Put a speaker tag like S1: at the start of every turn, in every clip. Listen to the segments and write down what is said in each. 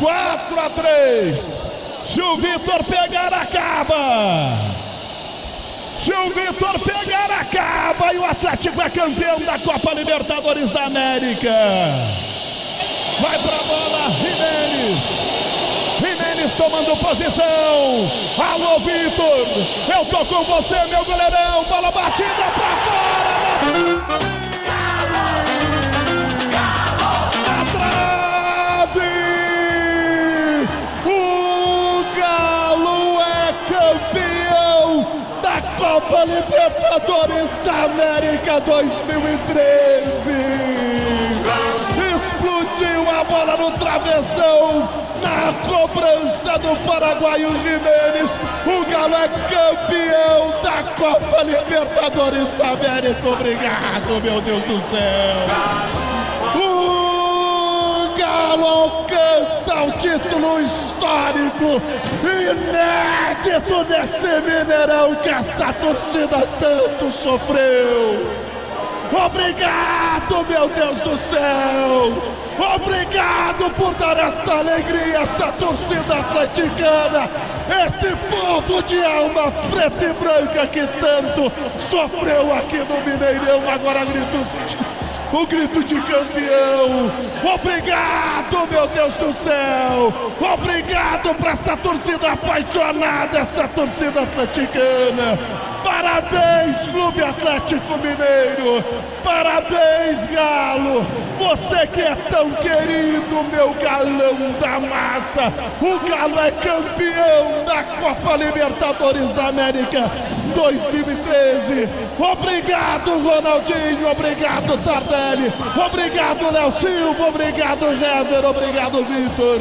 S1: 4 a 3. Se o Vitor pegar, acaba. O Vitor pegar, acaba. E o Atlético é campeão da Copa Libertadores da América. Vai pra bola, Jimenez. Jimenez tomando posição. Alô, Vitor. Eu tô com você, meu goleirão. Bola batida pra fora. Copa Libertadores da América 2013. Explodiu a bola no travessão, na cobrança do paraguaio Jimenez. O Galo é campeão da Copa Libertadores da América. Obrigado, meu Deus do céu. Galo alcança o título histórico, inédito desse Mineirão que essa torcida tanto sofreu. Obrigado, meu Deus do céu! Obrigado por dar essa alegria, essa torcida atleticana, esse povo de alma preta e branca que tanto sofreu aqui no Mineirão. Agora grito o grito de campeão. Obrigado, meu Deus do céu. Obrigado para essa torcida apaixonada, essa torcida atleticana. Parabéns, Clube Atlético Mineiro. Parabéns, Galo. Você que é tão querido, meu galão da massa. O Galo é campeão da Copa Libertadores da América 2013. Obrigado, Ronaldinho. Obrigado, Tardelli. Obrigado, Léo Silva. Obrigado, Hever. Obrigado, Vitor.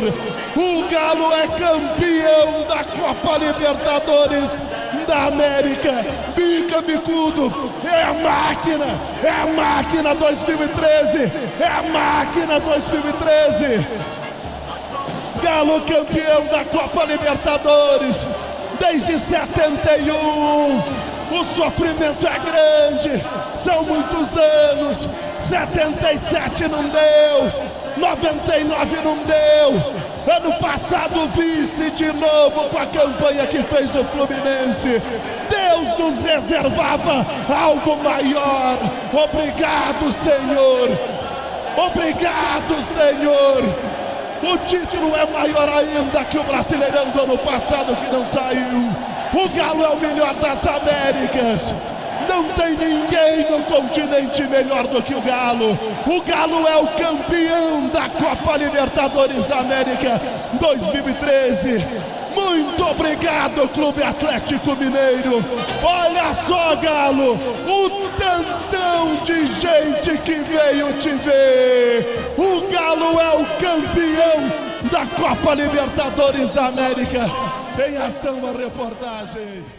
S1: O Galo é campeão da Copa Libertadores da América. Bica Bicudo. É a máquina. É a máquina 2013. É a máquina 2013. Galo campeão da Copa Libertadores desde 71. O sofrimento é grande, são muitos anos. 77 não deu, 99 não deu. Ano passado, vice de novo com a campanha que fez o Fluminense. Deus nos reservava algo maior. Obrigado, Senhor. Obrigado, Senhor. O título é maior ainda que o Brasileirão do ano passado que não saiu. O Galo é o melhor das Américas. Não tem ninguém no continente melhor do que o Galo. O Galo é o campeão da Copa Libertadores da América 2013. Muito obrigado, Clube Atlético Mineiro. Olha só, Galo, o tantão de gente que veio te ver. O Galo é o campeão da Copa Libertadores da América. Em ação a reportagem.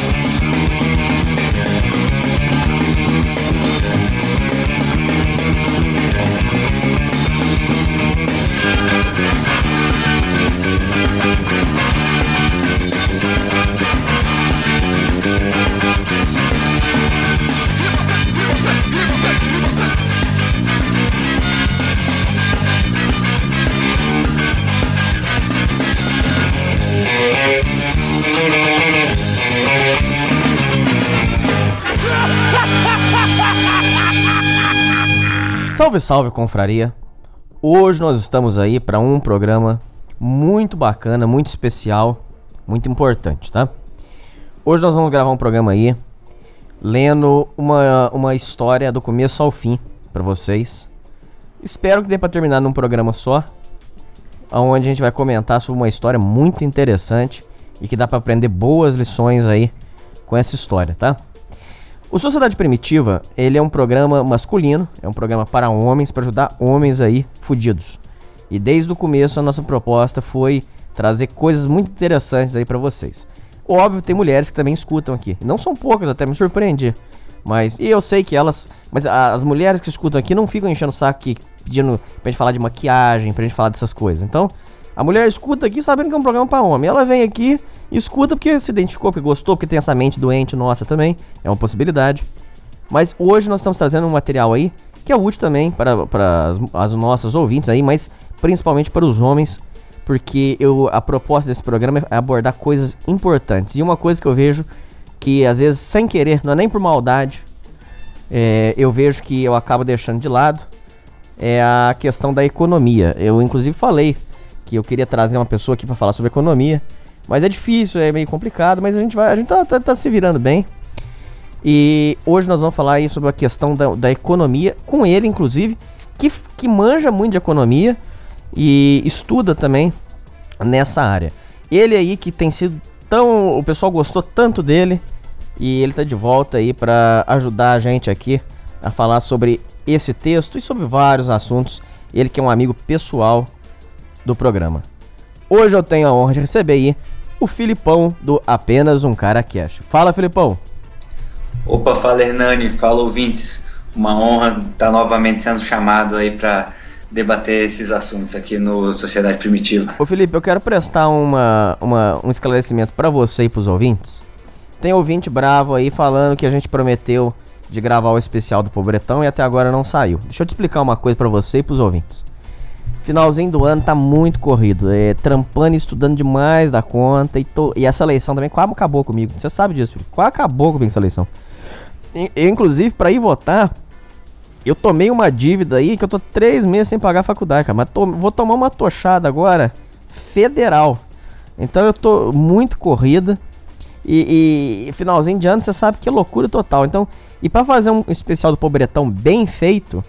S2: Salve, salve, confraria! Hoje nós estamos aí para um programa muito bacana, muito especial, muito importante, tá? Hoje nós vamos gravar um programa aí lendo uma, uma história do começo ao fim para vocês. Espero que dê para terminar num programa só, onde a gente vai comentar sobre uma história muito interessante e que dá para aprender boas lições aí com essa história, tá? O Sociedade Primitiva, ele é um programa masculino, é um programa para homens, para ajudar homens aí fudidos. E desde o começo a nossa proposta foi trazer coisas muito interessantes aí para vocês. óbvio, tem mulheres que também escutam aqui. Não são poucas, até me surpreendi. Mas, e eu sei que elas. Mas as mulheres que escutam aqui não ficam enchendo o saco aqui, pedindo pra gente falar de maquiagem, pra gente falar dessas coisas. Então, a mulher escuta aqui sabendo que é um programa pra homem. Ela vem aqui, escuta porque se identificou, porque gostou, porque tem essa mente doente nossa também. É uma possibilidade. Mas hoje nós estamos trazendo um material aí que é útil também para, para as, as nossas ouvintes aí, mas principalmente para os homens, porque eu, a proposta desse programa é abordar coisas importantes. E uma coisa que eu vejo que às vezes sem querer, não é nem por maldade, é, eu vejo que eu acabo deixando de lado é a questão da economia. Eu inclusive falei que eu queria trazer uma pessoa aqui para falar sobre economia, mas é difícil, é meio complicado, mas a gente vai, a gente tá, tá, tá se virando bem. E hoje nós vamos falar aí sobre a questão da, da economia, com ele, inclusive, que, que manja muito de economia e estuda também nessa área. Ele aí que tem sido tão. O pessoal gostou tanto dele e ele tá de volta aí para ajudar a gente aqui a falar sobre esse texto e sobre vários assuntos. Ele que é um amigo pessoal do programa. Hoje eu tenho a honra de receber aí o Filipão do Apenas um Cara Cash. Fala, Filipão!
S3: Opa, fala Hernani, fala ouvintes. Uma honra estar novamente sendo chamado aí para debater esses assuntos aqui no Sociedade Primitiva.
S2: Ô Felipe, eu quero prestar uma, uma um esclarecimento para você e para os ouvintes. Tem ouvinte bravo aí falando que a gente prometeu de gravar o especial do Pobretão e até agora não saiu. Deixa eu te explicar uma coisa para você e para os ouvintes. Finalzinho do ano tá muito corrido, é, trampando e estudando demais da conta e, tô, e essa eleição também quase acabou comigo. Você sabe disso, Felipe? Quase acabou comigo essa eleição. Eu, inclusive, para ir votar, eu tomei uma dívida aí que eu tô três meses sem pagar a faculdade, cara. Mas tô, vou tomar uma tochada agora federal. Então eu tô muito corrida. E, e finalzinho de ano você sabe que é loucura total. Então, e para fazer um especial do Pobretão bem feito,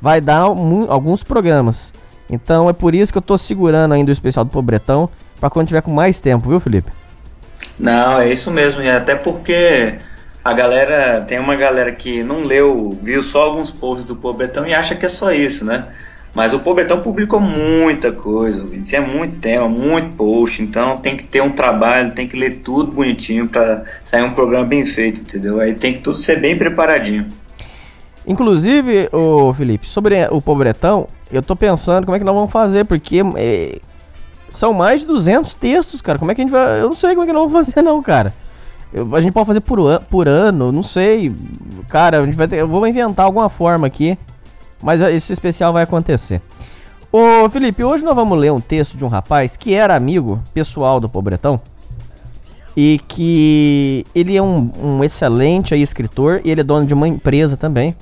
S2: vai dar um, alguns programas. Então é por isso que eu tô segurando ainda o especial do Pobretão. para quando tiver com mais tempo, viu, Felipe?
S3: Não, é isso mesmo. E até porque a galera, tem uma galera que não leu, viu só alguns posts do Pobretão e acha que é só isso, né? Mas o Pobretão publicou muita coisa, é muito tema, muito post, então tem que ter um trabalho, tem que ler tudo bonitinho para sair um programa bem feito, entendeu? Aí tem que tudo ser bem preparadinho.
S2: Inclusive, o Felipe, sobre o Pobretão, eu tô pensando como é que nós vamos fazer, porque é, são mais de 200 textos, cara. Como é que a gente vai. Eu não sei como é que nós vamos fazer, não, cara. Eu, a gente pode fazer por, an por ano, não sei. Cara, a gente vai ter, eu vou inventar alguma forma aqui. Mas esse especial vai acontecer. Ô Felipe, hoje nós vamos ler um texto de um rapaz que era amigo pessoal do Pobretão. E que ele é um, um excelente aí, escritor e ele é dono de uma empresa também.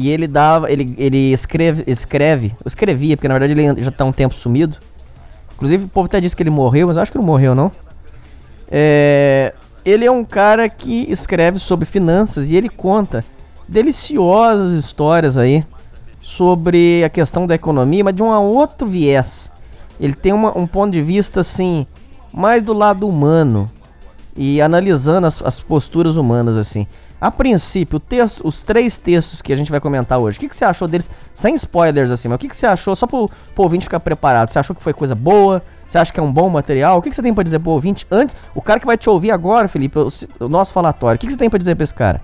S2: E ele dava, ele, ele escreve, escreve, escrevia, porque na verdade ele já tá um tempo sumido. Inclusive o povo até disse que ele morreu, mas eu acho que não morreu não. É, ele é um cara que escreve sobre finanças e ele conta deliciosas histórias aí sobre a questão da economia, mas de um outro viés. Ele tem uma, um ponto de vista assim, mais do lado humano e analisando as, as posturas humanas assim. A princípio, texto, os três textos que a gente vai comentar hoje, o que, que você achou deles? Sem spoilers assim, mas o que, que você achou? Só pro, pro ouvinte ficar preparado. Você achou que foi coisa boa? Você acha que é um bom material? O que, que você tem para dizer pro ouvinte antes? O cara que vai te ouvir agora, Felipe, o, o nosso falatório, o que, que você tem para dizer pra esse cara?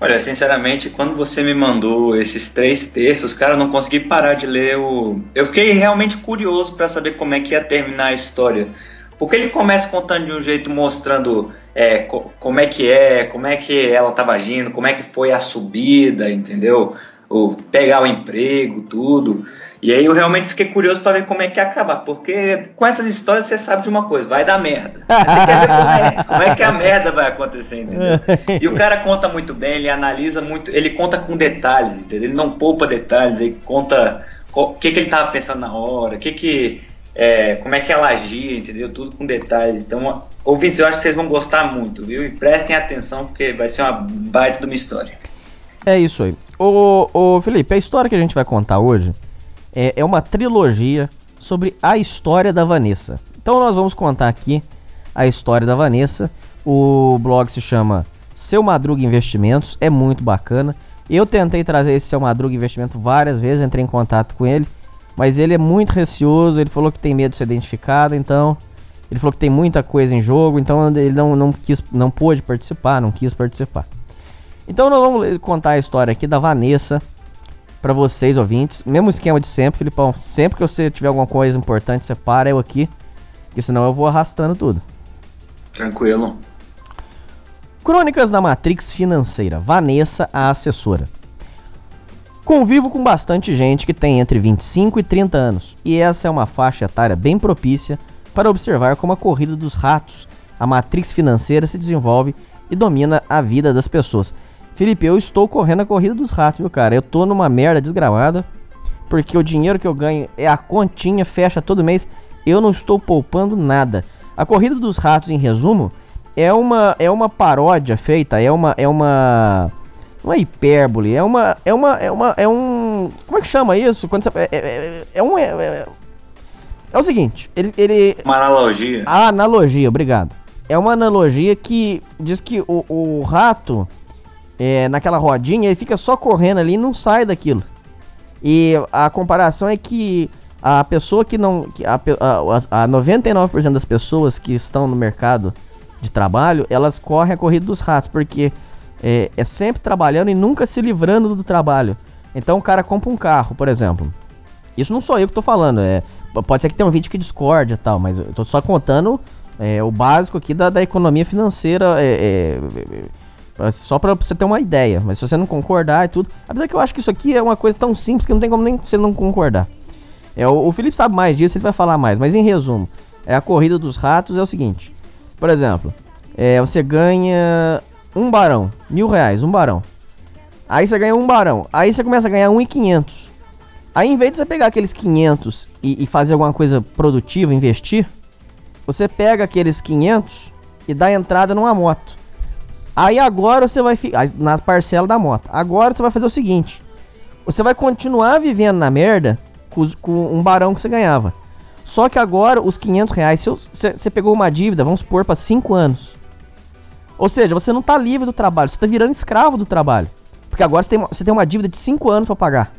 S3: Olha, sinceramente, quando você me mandou esses três textos, cara, eu não consegui parar de ler o. Eu fiquei realmente curioso para saber como é que ia terminar a história. Porque ele começa contando de um jeito mostrando é, co como é que é, como é que ela estava agindo, como é que foi a subida, entendeu? O pegar o emprego, tudo. E aí eu realmente fiquei curioso para ver como é que ia acabar, porque com essas histórias você sabe de uma coisa, vai dar merda. Você quer ver como é, como é que a merda vai acontecer, entendeu? E o cara conta muito bem, ele analisa muito, ele conta com detalhes, entendeu? Ele não poupa detalhes, ele conta o que, que ele estava pensando na hora, o que que é, como é que ela agia, entendeu? Tudo com detalhes. Então, ouvintes, eu acho que vocês vão gostar muito, viu? E prestem atenção, porque vai ser uma baita de uma história.
S2: É isso aí. Ô, ô Felipe, a história que a gente vai contar hoje é, é uma trilogia sobre a história da Vanessa. Então nós vamos contar aqui a história da Vanessa. O blog se chama Seu Madruga Investimentos, é muito bacana. Eu tentei trazer esse Seu Madruga Investimento várias vezes, entrei em contato com ele. Mas ele é muito receoso, ele falou que tem medo de ser identificado, então Ele falou que tem muita coisa em jogo, então ele não, não quis, não pôde participar, não quis participar. Então nós vamos contar a história aqui da Vanessa para vocês ouvintes. Mesmo esquema de sempre, Filipão. Sempre que você tiver alguma coisa importante, você para eu aqui, porque senão eu vou arrastando tudo.
S3: Tranquilo.
S2: Crônicas da Matrix Financeira. Vanessa, a assessora. Convivo com bastante gente que tem entre 25 e 30 anos, e essa é uma faixa etária bem propícia para observar como a corrida dos ratos, a matrix financeira se desenvolve e domina a vida das pessoas. Felipe, eu estou correndo a corrida dos ratos, viu, cara? Eu tô numa merda desgramada, porque o dinheiro que eu ganho é a continha, fecha todo mês, eu não estou poupando nada. A corrida dos ratos, em resumo, é uma é uma paródia feita, é uma é uma não é hipérbole, é uma é uma é uma é um como é que chama isso? Quando você é, é, é, é um é, é, é o seguinte, ele, ele.
S3: Uma analogia.
S2: A analogia, obrigado. É uma analogia que diz que o, o rato, é, naquela rodinha, ele fica só correndo ali e não sai daquilo. E a comparação é que a pessoa que não. Que a, a, a 99% das pessoas que estão no mercado de trabalho, elas correm a corrida dos ratos, porque é, é sempre trabalhando e nunca se livrando do trabalho. Então o cara compra um carro, por exemplo. Isso não sou eu que tô falando, é Pode ser que tenha um vídeo que discorde e tal, mas eu tô só contando é, o básico aqui da, da economia financeira. É, é, é só pra você ter uma ideia. Mas se você não concordar e tudo. Apesar que eu acho que isso aqui é uma coisa tão simples que não tem como nem você não concordar. É, o, o Felipe sabe mais disso, ele vai falar mais. Mas em resumo, é a corrida dos ratos é o seguinte. Por exemplo, é, você ganha um barão, mil reais, um barão. Aí você ganha um barão. Aí você começa a ganhar um e quinhentos. Aí, em vez de você pegar aqueles 500 e, e, fazer alguma coisa produtiva, investir, você pega aqueles 500 e dá entrada numa moto. Aí agora você vai ficar na parcela da moto. Agora você vai fazer o seguinte: você vai continuar vivendo na merda com, com um barão que você ganhava. Só que agora os 500 reais, você pegou uma dívida, vamos supor, para 5 anos. Ou seja, você não tá livre do trabalho, você tá virando escravo do trabalho. Porque agora você tem, você tem uma dívida de 5 anos para pagar.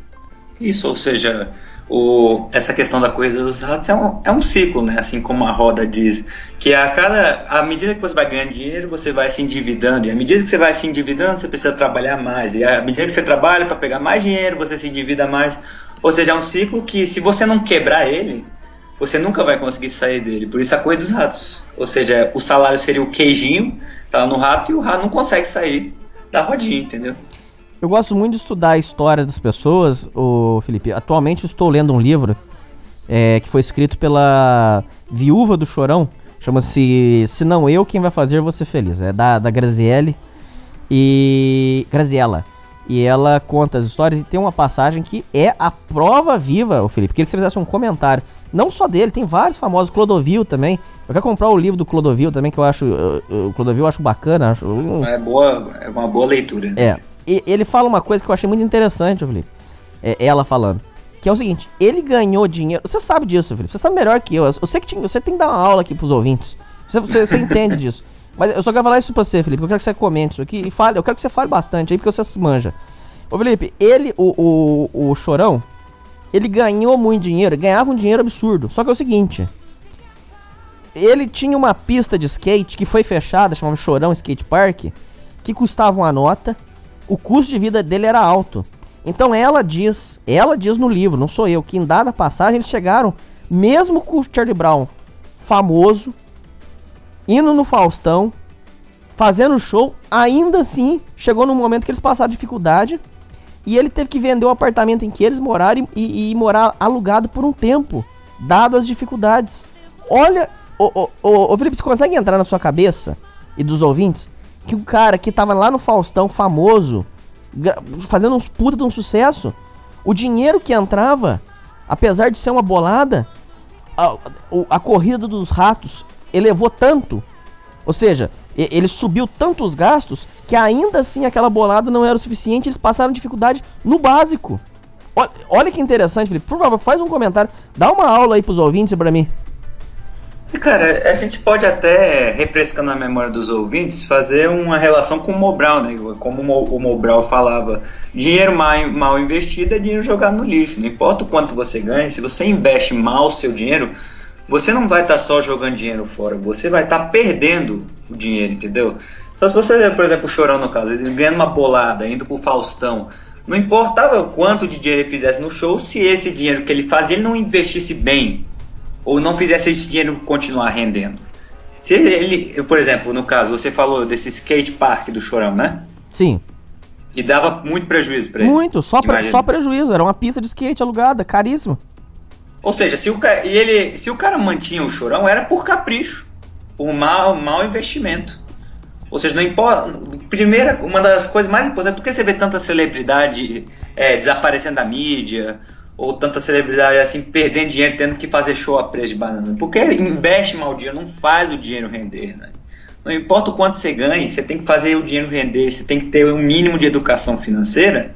S3: Isso, ou seja, o, essa questão da coisa dos ratos é um, é um ciclo, né? Assim como a roda diz, que a cada, à medida que você vai ganhando dinheiro, você vai se endividando, e à medida que você vai se endividando, você precisa trabalhar mais, e à medida que você trabalha para pegar mais dinheiro, você se endivida mais, ou seja, é um ciclo que se você não quebrar ele, você nunca vai conseguir sair dele. Por isso a coisa dos ratos, ou seja, o salário seria o queijinho, tá no rato e o rato não consegue sair da rodinha, entendeu?
S2: Eu gosto muito de estudar a história das pessoas, o Felipe. Atualmente estou lendo um livro é, que foi escrito pela viúva do Chorão. Chama-se Se Não Eu, Quem Vai Fazer Você Feliz. É da, da Graziele e... Graziella. E ela conta as histórias e tem uma passagem que é a prova viva, o Felipe. Queria que você fizesse um comentário. Não só dele, tem vários famosos. Clodovil também. Eu quero comprar o livro do Clodovil também, que eu acho. O Clodovil eu acho bacana. Acho,
S3: é, boa, é uma boa leitura.
S2: É ele fala uma coisa que eu achei muito interessante, Felipe. É, ela falando. Que é o seguinte, ele ganhou dinheiro. Você sabe disso, Felipe. Você sabe melhor que eu. Eu sei que tinha, você tem que dar uma aula aqui pros ouvintes. Você, você, você entende disso. Mas eu só quero falar isso pra você, Felipe. Eu quero que você comente isso aqui e fale. Eu quero que você fale bastante aí, porque você se manja. Ô, Felipe, ele, o, o, o Chorão, ele ganhou muito dinheiro, ganhava um dinheiro absurdo. Só que é o seguinte. Ele tinha uma pista de skate que foi fechada, chamava Chorão Skate Park, que custava uma nota o custo de vida dele era alto. Então ela diz, ela diz no livro, não sou eu, que em dada passagem eles chegaram, mesmo com o Charlie Brown famoso, indo no Faustão, fazendo show, ainda assim chegou no momento que eles passaram dificuldade e ele teve que vender o apartamento em que eles moraram e, e, e morar alugado por um tempo, dado as dificuldades. Olha, ô, ô, ô, Felipe, você consegue entrar na sua cabeça e dos ouvintes que o cara que tava lá no Faustão famoso, fazendo uns puta de um sucesso, o dinheiro que entrava, apesar de ser uma bolada, a, a corrida dos ratos elevou tanto, ou seja, ele subiu tanto os gastos que ainda assim aquela bolada não era o suficiente, eles passaram dificuldade no básico. Olha, olha que interessante, Felipe. Por favor, faz um comentário, dá uma aula aí pros ouvintes para mim.
S3: Cara, a gente pode até, refrescando a memória dos ouvintes, fazer uma relação com o Mobral, né? Como o Mobral falava, dinheiro mal, mal investido é dinheiro jogado no lixo. Não importa o quanto você ganha, se você investe mal o seu dinheiro, você não vai estar tá só jogando dinheiro fora, você vai estar tá perdendo o dinheiro, entendeu? Então se você, por exemplo, o Chorão no caso, ele ganhando uma bolada, indo pro Faustão, não importava quanto de dinheiro ele fizesse no show, se esse dinheiro que ele fazia ele não investisse bem, ou não fizesse esse dinheiro continuar rendendo. Se ele, por exemplo, no caso, você falou desse skate park do Chorão, né?
S2: Sim.
S3: E dava muito prejuízo pra ele.
S2: Muito, só, pre só prejuízo. Era uma pista de skate alugada, caríssimo.
S3: Ou seja, se o, cara, e ele, se o cara mantinha o chorão, era por capricho, por mau, mau investimento. Ou seja, não importa. Primeira, uma das coisas mais importantes, por que você vê tanta celebridade é, desaparecendo da mídia, ou tanta celebridade assim, perdendo dinheiro, tendo que fazer show a preço de banana? Porque investe mal dinheiro, não faz o dinheiro render, né? Não importa o quanto você ganhe, você tem que fazer o dinheiro render, você tem que ter um mínimo de educação financeira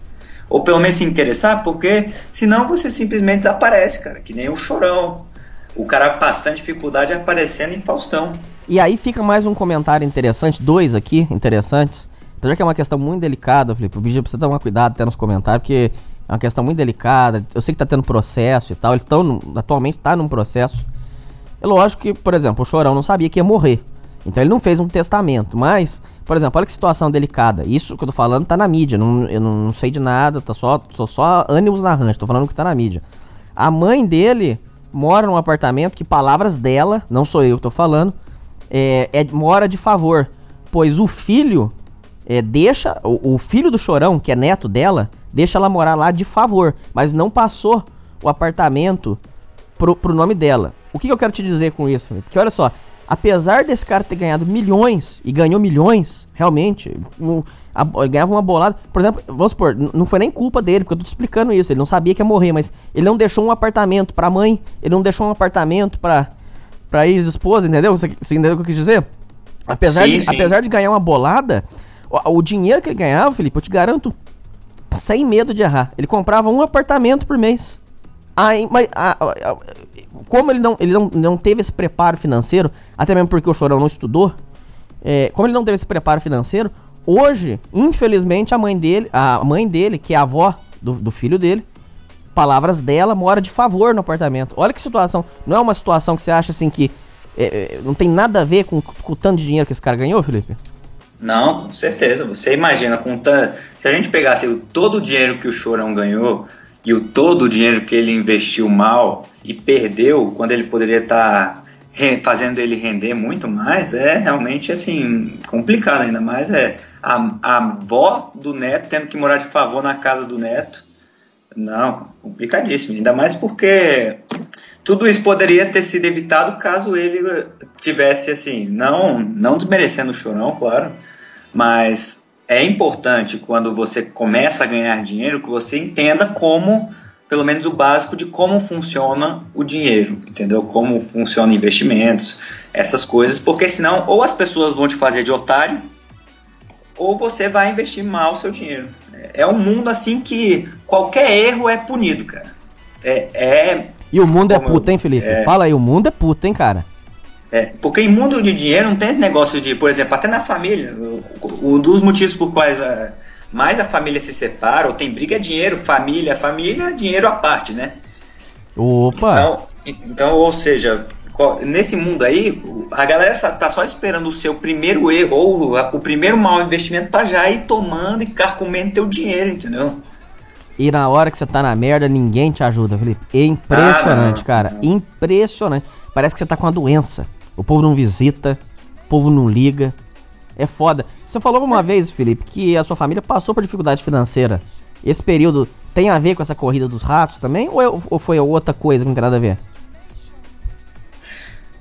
S3: ou pelo menos se interessar, porque senão você simplesmente desaparece, cara, que nem o chorão. O cara passando dificuldade aparecendo em Faustão.
S2: E aí fica mais um comentário interessante, dois aqui interessantes. Apesar que é uma questão muito delicada, Felipe, o bicho precisa tomar cuidado até nos comentários, porque é uma questão muito delicada. Eu sei que tá tendo processo e tal, eles estão atualmente tá num processo. É lógico que, por exemplo, o Chorão não sabia que ia morrer. Então ele não fez um testamento, mas, por exemplo, olha que situação delicada. Isso que eu tô falando tá na mídia, não, eu não, não sei de nada, tá só, tô só ânimos na rancha, tô falando que tá na mídia. A mãe dele mora num apartamento que, palavras dela, não sou eu que tô falando, é, é mora de favor, pois o filho é, deixa, o, o filho do chorão, que é neto dela, deixa ela morar lá de favor, mas não passou o apartamento pro, pro nome dela. O que, que eu quero te dizer com isso? Porque olha só, apesar desse cara ter ganhado milhões, e ganhou milhões, realmente, um, a, ganhava uma bolada. Por exemplo, vamos supor, não foi nem culpa dele, porque eu tô te explicando isso. Ele não sabia que ia morrer, mas ele não deixou um apartamento pra mãe, ele não deixou um apartamento pra, pra ex-esposa, entendeu? Você, você entendeu o que eu quis dizer? Apesar, sim, de, sim. apesar de ganhar uma bolada, o, o dinheiro que ele ganhava, Felipe, eu te garanto, sem medo de errar, ele comprava um apartamento por mês. Aí, mas, a, a, como ele, não, ele não, não teve esse preparo financeiro, até mesmo porque o Chorão não estudou, é, como ele não teve esse preparo financeiro, hoje, infelizmente, a mãe dele, a mãe dele, que é a avó do, do filho dele, palavras dela, mora de favor no apartamento. Olha que situação. Não é uma situação que você acha assim que é, é não tem nada a ver com, com o tanto de dinheiro que esse cara ganhou, Felipe?
S3: Não, com certeza. Você imagina, com se a gente pegasse todo o dinheiro que o Chorão ganhou e o todo o dinheiro que ele investiu mal e perdeu quando ele poderia estar tá fazendo ele render muito mais, é realmente assim complicado ainda mais é a, a avó do neto tendo que morar de favor na casa do neto. Não, complicadíssimo, ainda mais porque tudo isso poderia ter sido evitado caso ele tivesse assim, não não desmerecendo o chorão, claro, mas é importante quando você começa a ganhar dinheiro que você entenda como, pelo menos o básico de como funciona o dinheiro, entendeu? Como funcionam investimentos, essas coisas, porque senão ou as pessoas vão te fazer de otário ou você vai investir mal o seu dinheiro. É um mundo assim que qualquer erro é punido, cara. É, é
S2: e o mundo é puto, hein, Felipe? É... Fala aí, o mundo é puto, hein, cara?
S3: É, porque em mundo de dinheiro não tem esse negócio de, por exemplo, até na família, um dos motivos por quais é, mais a família se separa ou tem briga é dinheiro, família, família, dinheiro à parte, né?
S2: Opa!
S3: Então, então ou seja, nesse mundo aí, a galera tá só esperando o seu primeiro erro ou o primeiro mau investimento para já ir tomando e carcomendo teu dinheiro, entendeu?
S2: E na hora que você tá na merda, ninguém te ajuda, Felipe. É impressionante, ah, cara. Impressionante. Parece que você tá com uma doença. O povo não visita, o povo não liga. É foda. Você falou uma vez, Felipe, que a sua família passou por dificuldade financeira. Esse período tem a ver com essa corrida dos ratos também? Ou, é, ou foi outra coisa que não tem nada a ver?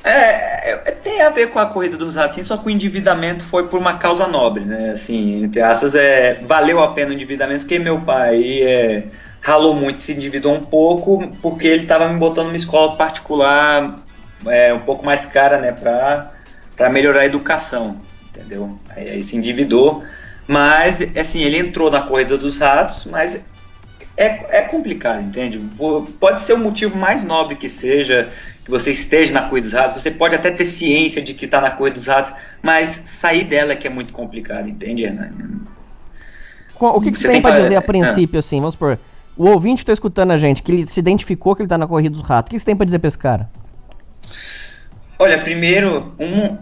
S3: É, é, tem a ver com a corrida dos ratos, sim, só que o endividamento foi por uma causa nobre, né? Assim, entre aspas, é, valeu a pena o endividamento, porque meu pai é, ralou muito, se endividou um pouco, porque ele estava me botando numa escola particular é, um pouco mais cara, né, para melhorar a educação, entendeu? Aí, aí se endividou, mas, assim, ele entrou na corrida dos ratos, mas é, é complicado, entende? Pode ser o motivo mais nobre que seja, que você esteja na corrida dos ratos, você pode até ter ciência de que está na corrida dos ratos, mas sair dela é que é muito complicado, entende, Hernani?
S2: O que, que você, tem, tem para dizer a princípio, assim, vamos supor, o ouvinte está escutando a gente, que ele se identificou que ele está na corrida dos ratos, o que, que você tem para dizer para esse cara?
S3: Olha, primeiro, um,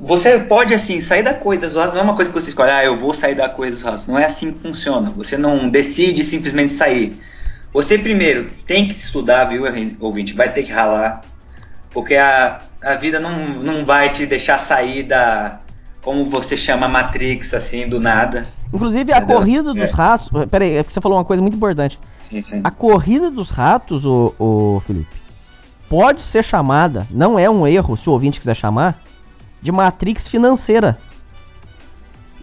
S3: você pode assim sair da coisa dos ratos, não é uma coisa que você escolhe, ah, eu vou sair da coisa dos ratos. Não é assim que funciona. Você não decide simplesmente sair. Você primeiro tem que estudar, viu, ouvinte? Vai ter que ralar. Porque a, a vida não, não vai te deixar sair da. Como você chama Matrix, assim, do nada.
S2: Inclusive, a
S3: Entendeu?
S2: corrida dos
S3: É.
S2: ratos. Peraí, é que você falou uma coisa muito importante.
S3: Sim, sim.
S2: A corrida dos ratos, o, o Felipe, pode ser chamada, não é um erro se o ouvinte quiser chamar, de matrix financeira.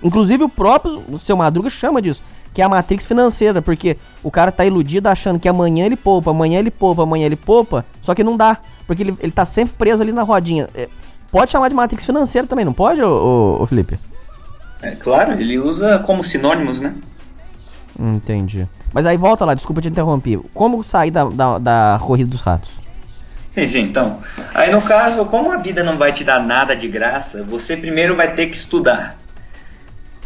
S2: Inclusive o próprio o seu Madruga chama disso, que é a matrix financeira, porque o cara tá iludido achando que amanhã ele poupa, amanhã ele poupa, amanhã ele poupa, só que não dá, porque ele, ele tá sempre preso ali na rodinha. É, Pode chamar de matrix financeira também, não pode, ô, ô, ô Felipe?
S3: É claro, ele usa como sinônimos, né?
S2: Entendi. Mas aí volta lá, desculpa te interromper. Como sair da, da, da corrida dos ratos?
S3: Sim, sim, então. Aí no caso, como a vida não vai te dar nada de graça, você primeiro vai ter que estudar.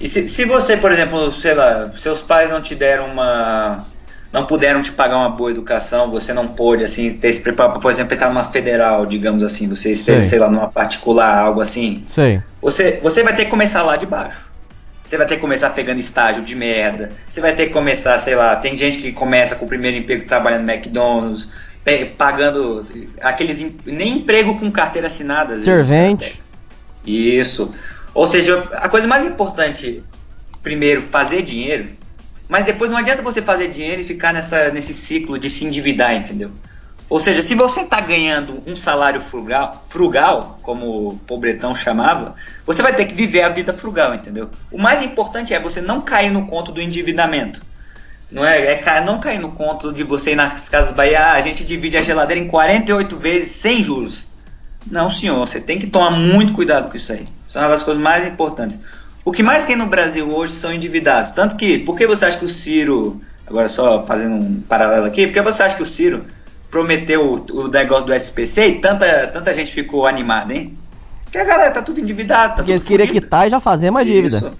S3: E se, se você, por exemplo, sei lá, seus pais não te deram uma. não puderam te pagar uma boa educação, você não pôde, assim, ter se preparado, por exemplo, entrar numa federal, digamos assim, você esteve,
S2: Sei.
S3: lá, numa particular, algo assim.
S2: Sei.
S3: Você, você vai ter que começar lá de baixo. Você vai ter que começar pegando estágio de merda. Você vai ter que começar, sei lá, tem gente que começa com o primeiro emprego trabalhando no McDonald's, pagando aqueles em- nem emprego com carteira assinada.
S2: Servente.
S3: isso. Ou seja, a coisa mais importante, primeiro, fazer dinheiro, mas depois não adianta você fazer dinheiro e ficar nessa, nesse ciclo de se endividar, entendeu? Ou seja, se você está ganhando um salário frugal, frugal, como o Pobretão chamava, você vai ter que viver a vida frugal, entendeu? O mais importante é você não cair no conto do endividamento. Não é, é não cair no conto de você ir nas casas Bahia, ah, a gente divide a geladeira em 48 vezes sem juros. Não, senhor, você tem que tomar muito cuidado com isso aí. São uma das coisas mais importantes. O que mais tem no Brasil hoje são endividados. Tanto que, por que você acha que o Ciro, agora só fazendo um paralelo aqui, por que você acha que o Ciro prometeu o, o negócio do SPC e tanta, tanta gente ficou animada, hein? Porque a galera tá tudo endividada. Tá
S2: Porque eles queriam quitar e já fazer uma dívida.
S3: Isso.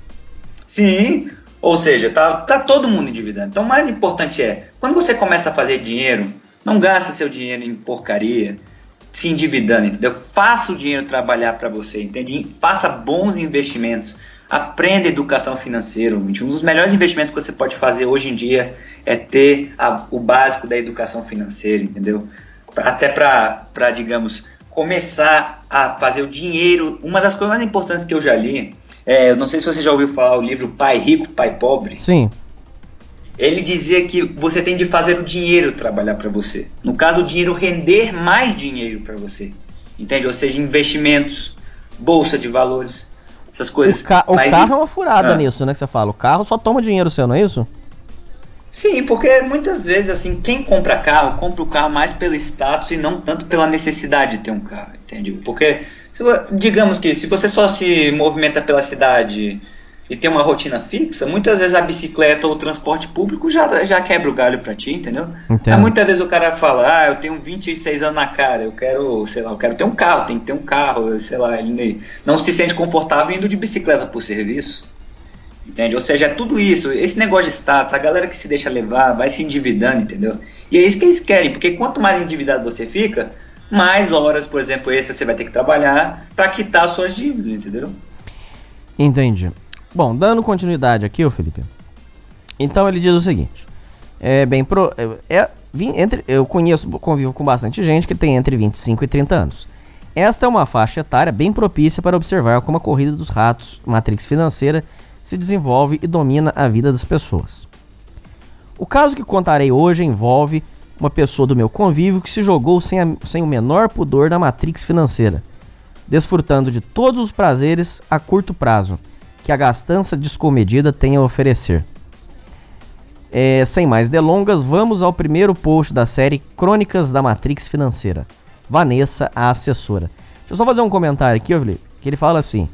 S3: Sim, ou seja, tá, tá todo mundo endividado. Então o mais importante é, quando você começa a fazer dinheiro, não gasta seu dinheiro em porcaria, se endividando, entendeu? Faça o dinheiro trabalhar para você, entende? Faça bons investimentos. Aprenda educação financeira. Um dos melhores investimentos que você pode fazer hoje em dia é ter a- o básico da educação financeira, entendeu? Até para, digamos, começar a fazer o dinheiro. Uma das coisas mais importantes que eu já li, é, eu não sei se você já ouviu falar o livro Pai Rico, Pai Pobre.
S2: Sim.
S3: Ele dizia que você tem de fazer o dinheiro trabalhar para você. No caso, o dinheiro render mais dinheiro para você. Entende? Ou seja, investimentos, bolsa de valores, essas coisas.
S2: O, ca- o
S3: Mas
S2: carro é uma furada
S3: Ah.
S2: nisso, né? Que você fala. O carro só toma dinheiro seu, não é isso?
S3: Sim, porque muitas vezes, assim, quem compra carro, compra o carro mais pelo status e não tanto pela necessidade de ter um carro, entende? Porque, se digamos que se você só se movimenta pela cidade e tem uma rotina fixa, muitas vezes a bicicleta ou o transporte público já, já quebra o galho pra ti, entendeu?
S2: Entendo.
S3: Aí muitas vezes o cara fala, ah, eu tenho 26 anos na cara, eu quero, sei lá, eu quero ter um carro, tem que ter um carro, sei lá, ele não se sente confortável indo de bicicleta pro serviço. Entende? Ou seja, é tudo isso. Esse negócio de status, a galera que se deixa levar vai se endividando, entendeu? E é isso que eles querem, porque quanto mais endividado você fica, mais horas, por exemplo, extra você vai ter que trabalhar para quitar as suas dívidas, entendeu?
S2: Entendi. Bom, dando continuidade aqui, ô Felipe. Então ele diz o seguinte: é bem pro, é, é- entre, eu conheço, convivo com bastante gente que tem entre 25 e 30 anos. Esta é uma faixa etária bem propícia para observar como a corrida dos ratos, matrix financeira, se desenvolve e domina a vida das pessoas. O caso que contarei hoje envolve uma pessoa do meu convívio que se jogou sem, a- sem o menor pudor na matrix financeira, desfrutando de todos os prazeres a curto prazo que a gastança descomedida tem a oferecer. É, sem mais delongas, vamos ao primeiro post da série Crônicas da Matrix Financeira. Vanessa, a assessora. Deixa eu só fazer um comentário aqui, Felipe, que ele fala assim: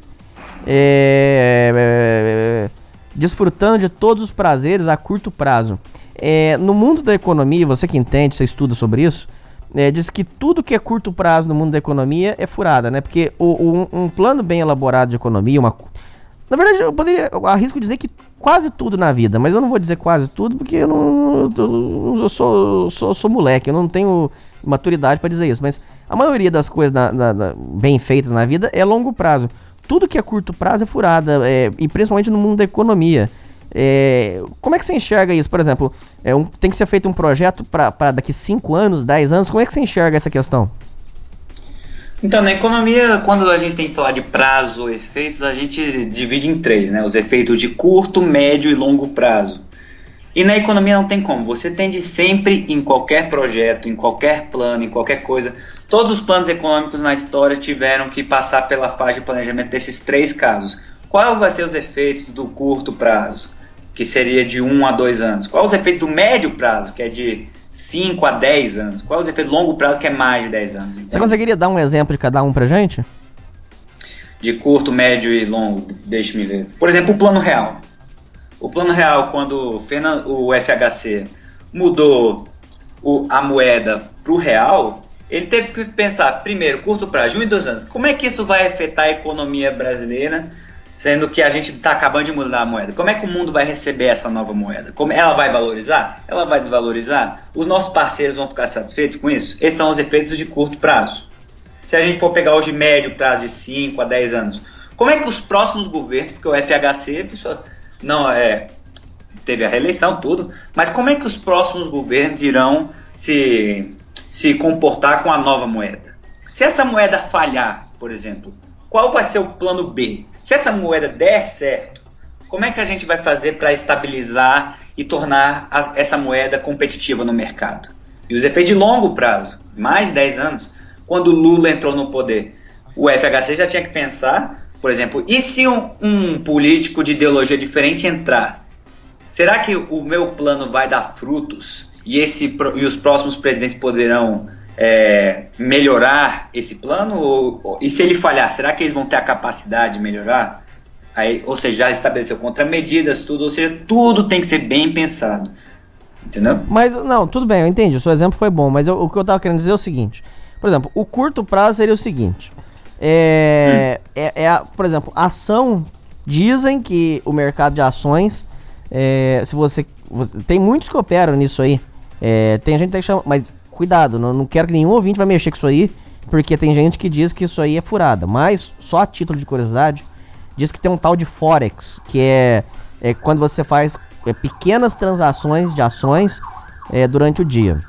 S2: é, é, desfrutando de todos os prazeres a curto prazo. É, no mundo da economia, você que entende, você estuda sobre isso, é, diz que tudo que é curto prazo no mundo da economia é furada, né? Porque o, o- um, plano bem elaborado de economia, uma, na verdade, eu poderia, eu arrisco dizer que quase tudo na vida, mas eu não vou dizer quase tudo porque eu não, eu, eu sou, sou, sou moleque, eu não tenho maturidade para dizer isso, mas a maioria das coisas na, na, na, bem feitas na vida é longo prazo. Tudo que é curto prazo é furada, é, e principalmente no mundo da economia. É, como é que você enxerga isso? Por exemplo, é um, tem que ser feito um projeto para daqui 5 anos, 10 anos. Como é que você enxerga essa questão?
S3: Então, na economia, quando a gente tem que falar de prazo efeitos, a gente divide em três, né? Os efeitos de curto, médio e longo prazo. E na economia não tem como. Você tende sempre, em qualquer projeto, em qualquer plano, em qualquer coisa, todos os planos econômicos na história tiveram que passar pela fase de planejamento desses três casos. Qual vai ser os efeitos do curto prazo, que seria de um a dois anos? Qual os efeitos do médio prazo, que é de 5 a 10 anos? Qual os efeitos de longo prazo, que é mais de 10 anos?
S2: Entende? Você conseguiria dar um exemplo de cada um pra gente?
S3: De curto, médio e longo, deixe-me ver. Por exemplo, o plano real. O plano real, quando o FHC mudou o, a moeda para o real, ele teve que pensar, primeiro, curto prazo, um e dois anos, como é que isso vai afetar a economia brasileira sendo que a gente está acabando de mudar a moeda. Como é que o mundo vai receber essa nova moeda? Como ela vai valorizar? Ela vai desvalorizar? Os nossos parceiros vão ficar satisfeitos com isso? Esses são os efeitos de curto prazo. Se a gente for pegar hoje médio prazo de 5 a 10 anos, como é que os próximos governos, porque o FHC pessoal, não é teve a reeleição tudo, mas como é que os próximos governos irão se se comportar com a nova moeda? Se essa moeda falhar, por exemplo, qual vai ser o plano B? Se essa moeda der certo, como é que a gente vai fazer para estabilizar e tornar a, essa moeda competitiva no mercado? E os efeitos de longo prazo, mais de 10 anos, quando Lula entrou no poder, o FHC já tinha que pensar, por exemplo, e se um, um político de ideologia diferente entrar? Será que o meu plano vai dar frutos e, esse, e os próximos presidentes poderão é, melhorar esse plano? Ou, ou, e se ele falhar, será que eles vão ter a capacidade de melhorar? Aí, ou seja, já estabeleceu contramedidas, tudo, ou seja, tudo tem que ser bem pensado. Entendeu?
S2: Mas, não, tudo bem, eu entendi. O seu exemplo foi bom, mas eu, o que eu estava querendo dizer é o seguinte: por exemplo, o curto prazo seria o seguinte. É, hum. é, é a, por exemplo, ação. Dizem que o mercado de ações, é, se você, você, Tem muitos que operam nisso aí. É, tem gente que chama. Mas cuidado, não, não quero que nenhum ouvinte vai mexer com isso aí, porque tem gente que diz que isso aí é furada. Mas, só a título de curiosidade, diz que tem um tal de Forex, que é, é quando você faz é, pequenas transações de ações é, durante o dia.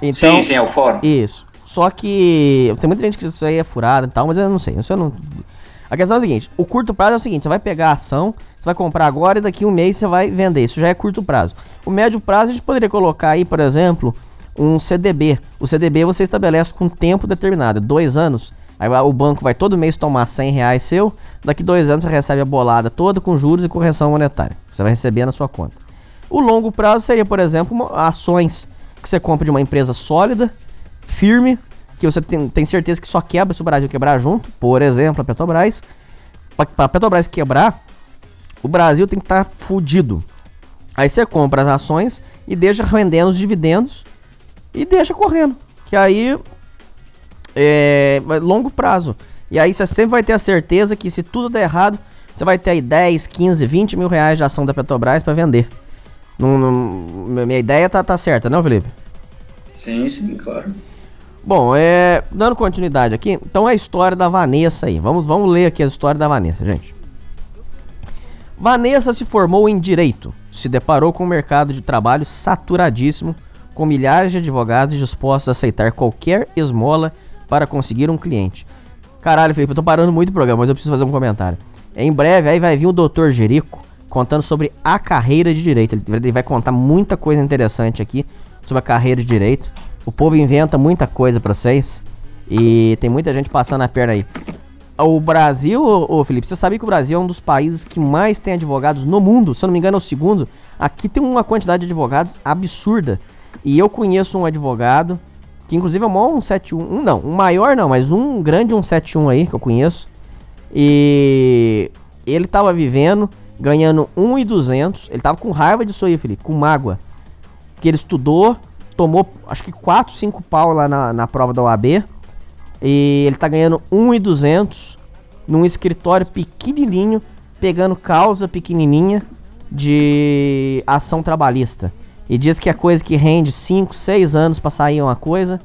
S3: Então, sim, sim, é o fórum.
S2: Isso. Só que tem muita gente que diz que isso aí é furada e tal, mas eu não sei. Isso eu não... A questão é a seguinte: o curto prazo é o seguinte, você vai pegar a ação, você vai comprar agora e daqui um mês você vai vender. Isso já é curto prazo. O médio prazo a gente poderia colocar aí, por exemplo, um CDB. O CDB você estabelece com tempo determinado, dois anos. Aí o banco vai todo mês tomar 100 reais seu, daqui dois anos você recebe a bolada toda com juros e correção monetária. Você vai receber na sua conta. O longo prazo seria, por exemplo, ações que você compra de uma empresa sólida, firme, que você tem, tem certeza que só quebra se o Brasil quebrar junto. Por exemplo, a Petrobras. Para a Petrobras quebrar, o Brasil tem que estar tá fudido. Aí você compra as ações e deixa rendendo os dividendos e deixa correndo. Que aí é longo prazo. E aí você sempre vai ter a certeza que se tudo der errado, você vai ter aí 10, 15, 20 mil reais de ação da Petrobras para vender. Não, não, minha ideia tá, tá certa, não, Felipe?
S3: Sim, sim, claro.
S2: Bom, é, dando continuidade aqui, então é a história da Vanessa aí. Vamos, vamos ler aqui a história da Vanessa, gente. Vanessa se formou em Direito, se deparou com um mercado de trabalho saturadíssimo com milhares de advogados dispostos a aceitar qualquer esmola para conseguir um cliente. Caralho, Felipe, eu tô parando muito o programa, mas eu preciso fazer um comentário. Em breve aí vai vir o Dr. Jerico contando sobre a carreira de direito. Ele vai contar muita coisa interessante aqui sobre a carreira de direito. O povo inventa muita coisa para vocês e tem muita gente passando a perna aí. O Brasil, ô, Felipe, você sabe que o Brasil é um dos países que mais tem advogados no mundo? Se eu não me engano, é o segundo. Aqui tem uma quantidade de advogados absurda. E eu conheço um advogado, que inclusive é o maior 171, um, não, um maior não, mas um grande 171 aí que eu conheço. E ele tava vivendo, ganhando 1,200. Ele tava com raiva disso aí, Felipe, com mágoa. Que ele estudou, tomou acho que 4, 5 pau lá na, na prova da OAB. E ele tá ganhando 1,200 num escritório pequenininho, pegando causa pequenininha de ação trabalhista. E diz que é coisa que rende 5, 6 anos para sair uma coisa.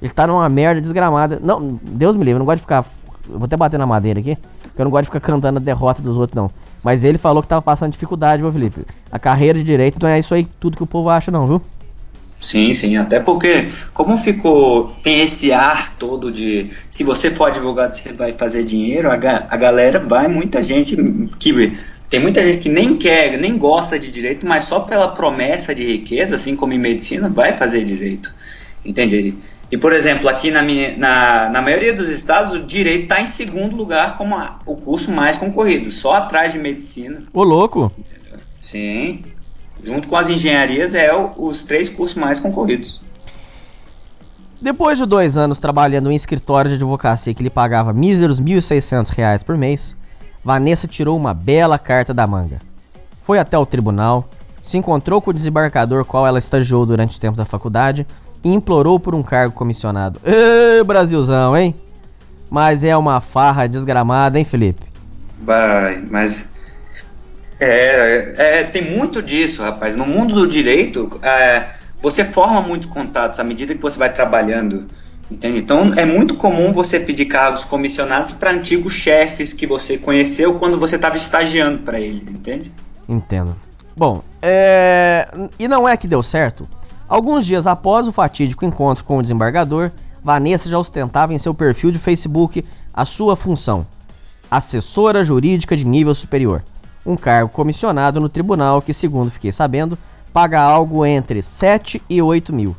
S2: Ele tá numa merda desgramada. Não, Deus me livre, eu não gosto de ficar. Eu vou até bater na madeira aqui. Porque eu não gosto de ficar cantando a derrota dos outros, não. Mas ele falou que tava passando dificuldade, viu, Felipe? A carreira de direito, então é isso aí tudo que o povo acha, não, viu?
S3: Sim, sim, até porque como ficou, tem esse ar todo de se você for advogado você vai fazer dinheiro, a, ga, a galera vai, muita gente que tem muita gente que nem quer, nem gosta de direito, mas só pela promessa de riqueza, assim como em medicina, vai fazer direito, entende? E, por exemplo, aqui na, minha, na, na maioria dos estados, o direito está em segundo lugar como a, o curso mais concorrido, só atrás de medicina.
S2: Ô, louco!
S3: Entendeu? Sim junto com as engenharias, é o, os três cursos mais concorridos.
S2: Depois de dois anos trabalhando em um escritório de advocacia que lhe pagava míseros R$ 1.600 por mês, Vanessa tirou uma bela carta da manga. Foi até o tribunal, se encontrou com o desembarcador qual ela estagiou durante o tempo da faculdade e implorou por um cargo comissionado. Ê, Brasilzão, hein? Mas é uma farra desgramada, hein, Felipe?
S3: Vai, mas é, é, tem muito disso, rapaz. No mundo do direito, é, você forma muitos contatos à medida que você vai trabalhando. Entende? Então é muito comum você pedir cargos comissionados para antigos chefes que você conheceu quando você estava estagiando para ele, entende?
S2: Entendo. Bom, é... e não é que deu certo? Alguns dias após o fatídico encontro com o desembargador, Vanessa já ostentava em seu perfil de Facebook a sua função: assessora jurídica de nível superior um cargo comissionado no tribunal que, segundo fiquei sabendo, paga algo entre 7 e 8 mil.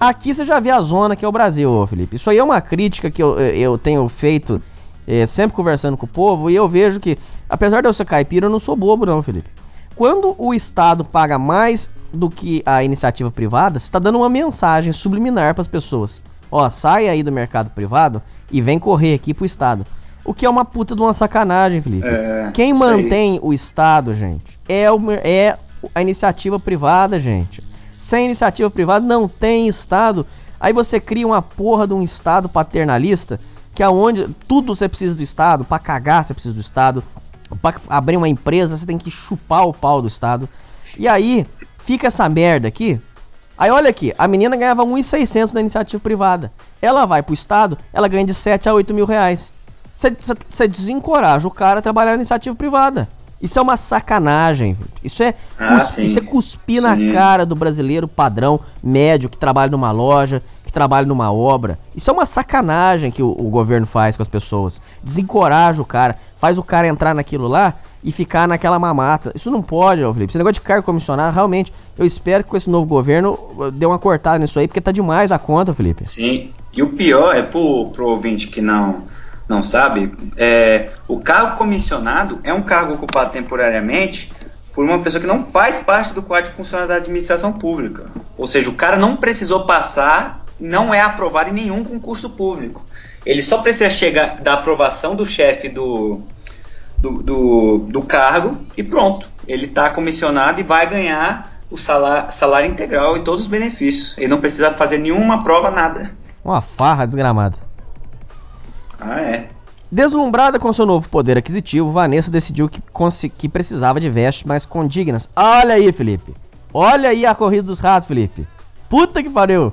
S2: Aqui você já vê a zona que é o Brasil, Felipe. Isso aí é uma crítica que eu, eu tenho feito é, sempre conversando com o povo e eu vejo que, apesar de eu ser caipira, eu não sou bobo, não, Felipe. Quando o Estado paga mais do que a iniciativa privada, você está dando uma mensagem subliminar para as pessoas. Ó, sai aí do mercado privado e vem correr aqui pro Estado. O que é uma puta de uma sacanagem, Felipe. É, Quem mantém o Estado, gente, é, o, é a iniciativa privada, gente. Sem iniciativa privada não tem Estado. Aí você cria uma porra de um Estado paternalista, que é onde tudo você precisa do Estado, para cagar você precisa do Estado, para abrir uma empresa você tem que chupar o pau do Estado. E aí fica essa merda aqui. Aí olha aqui, a menina ganhava 1.600 na iniciativa privada. Ela vai pro Estado, ela ganha de 7 a 8 mil reais. Você desencoraja o cara a trabalhar na iniciativa privada. Isso é uma sacanagem. Isso é, ah, isso é cuspir sim. na cara do brasileiro padrão médio que trabalha numa loja, que trabalha numa obra. Isso é uma sacanagem que o, o governo faz com as pessoas. Desencoraja o cara, faz o cara entrar naquilo lá e ficar naquela mamata. Isso não pode, Felipe. Esse negócio de cargo comissionado, realmente, eu espero que com esse novo governo uh, dê uma cortada nisso aí, porque tá demais da conta, Felipe.
S3: Sim. E o pior é pro, pro ouvinte que não não sabe, é, o cargo comissionado é um cargo ocupado temporariamente por uma pessoa que não faz parte do quadro de funcionário da administração pública. Ou seja, o cara não precisou passar, não é aprovado em nenhum concurso público. Ele só precisa chegar da aprovação do chefe do, do, do, do, cargo e pronto. Ele está comissionado e vai ganhar o salário, salário integral e todos os benefícios. Ele não precisa fazer nenhuma prova, nada.
S2: Uma farra desgramada.
S3: Ah, é.
S2: Deslumbrada com seu novo poder aquisitivo, Vanessa decidiu que, que precisava de vestes mais condignas. Olha aí, Felipe. Olha aí a corrida dos ratos, Felipe. Puta que pariu.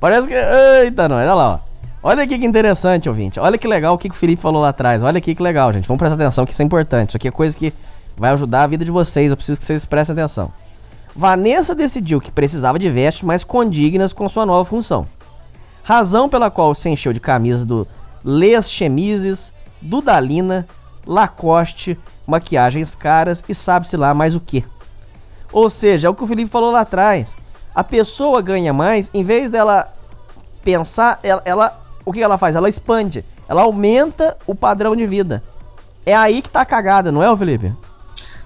S2: Parece que. Eita, não. Olha lá, ó. Olha aqui que interessante, ouvinte. Olha que legal o que o Felipe falou lá atrás. Olha aqui que legal, gente. Vamos prestar atenção que isso é importante. Isso aqui é coisa que vai ajudar a vida de vocês. Eu preciso que vocês prestem atenção. Vanessa decidiu que precisava de vestes mais condignas com sua nova função. Razão pela qual se encheu de camisas do Les Chemises, Dudalina, Lacoste, maquiagens caras e sabe-se lá mais o que. Ou seja, é o que o Felipe falou lá atrás. A pessoa ganha mais, em vez dela pensar, ela, ela o que ela faz? Ela expande, ela aumenta o padrão de vida. É aí que tá a cagada, não é, Felipe?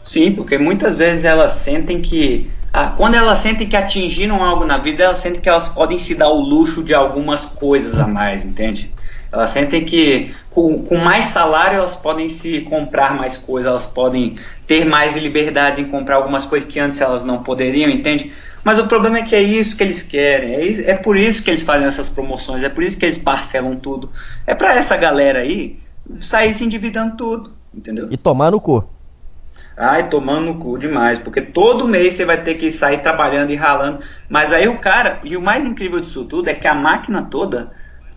S3: Sim, porque muitas vezes elas sentem que. Ah, quando elas sentem que atingiram algo na vida, elas sentem que elas podem se dar o luxo de algumas coisas a mais, entende? Elas sentem que com, com, mais salário elas podem se comprar mais coisas, elas podem ter mais liberdade em comprar algumas coisas que antes elas não poderiam, entende? Mas o problema é que é isso que eles querem, é, isso, é por isso que eles fazem essas promoções, é por isso que eles parcelam tudo. É para essa galera aí sair se endividando tudo, entendeu?
S2: E tomar no cu.
S3: Ai, tomando no cu demais, porque todo mês você vai ter que sair trabalhando e ralando. Mas aí o cara, e o mais incrível disso tudo é que a máquina toda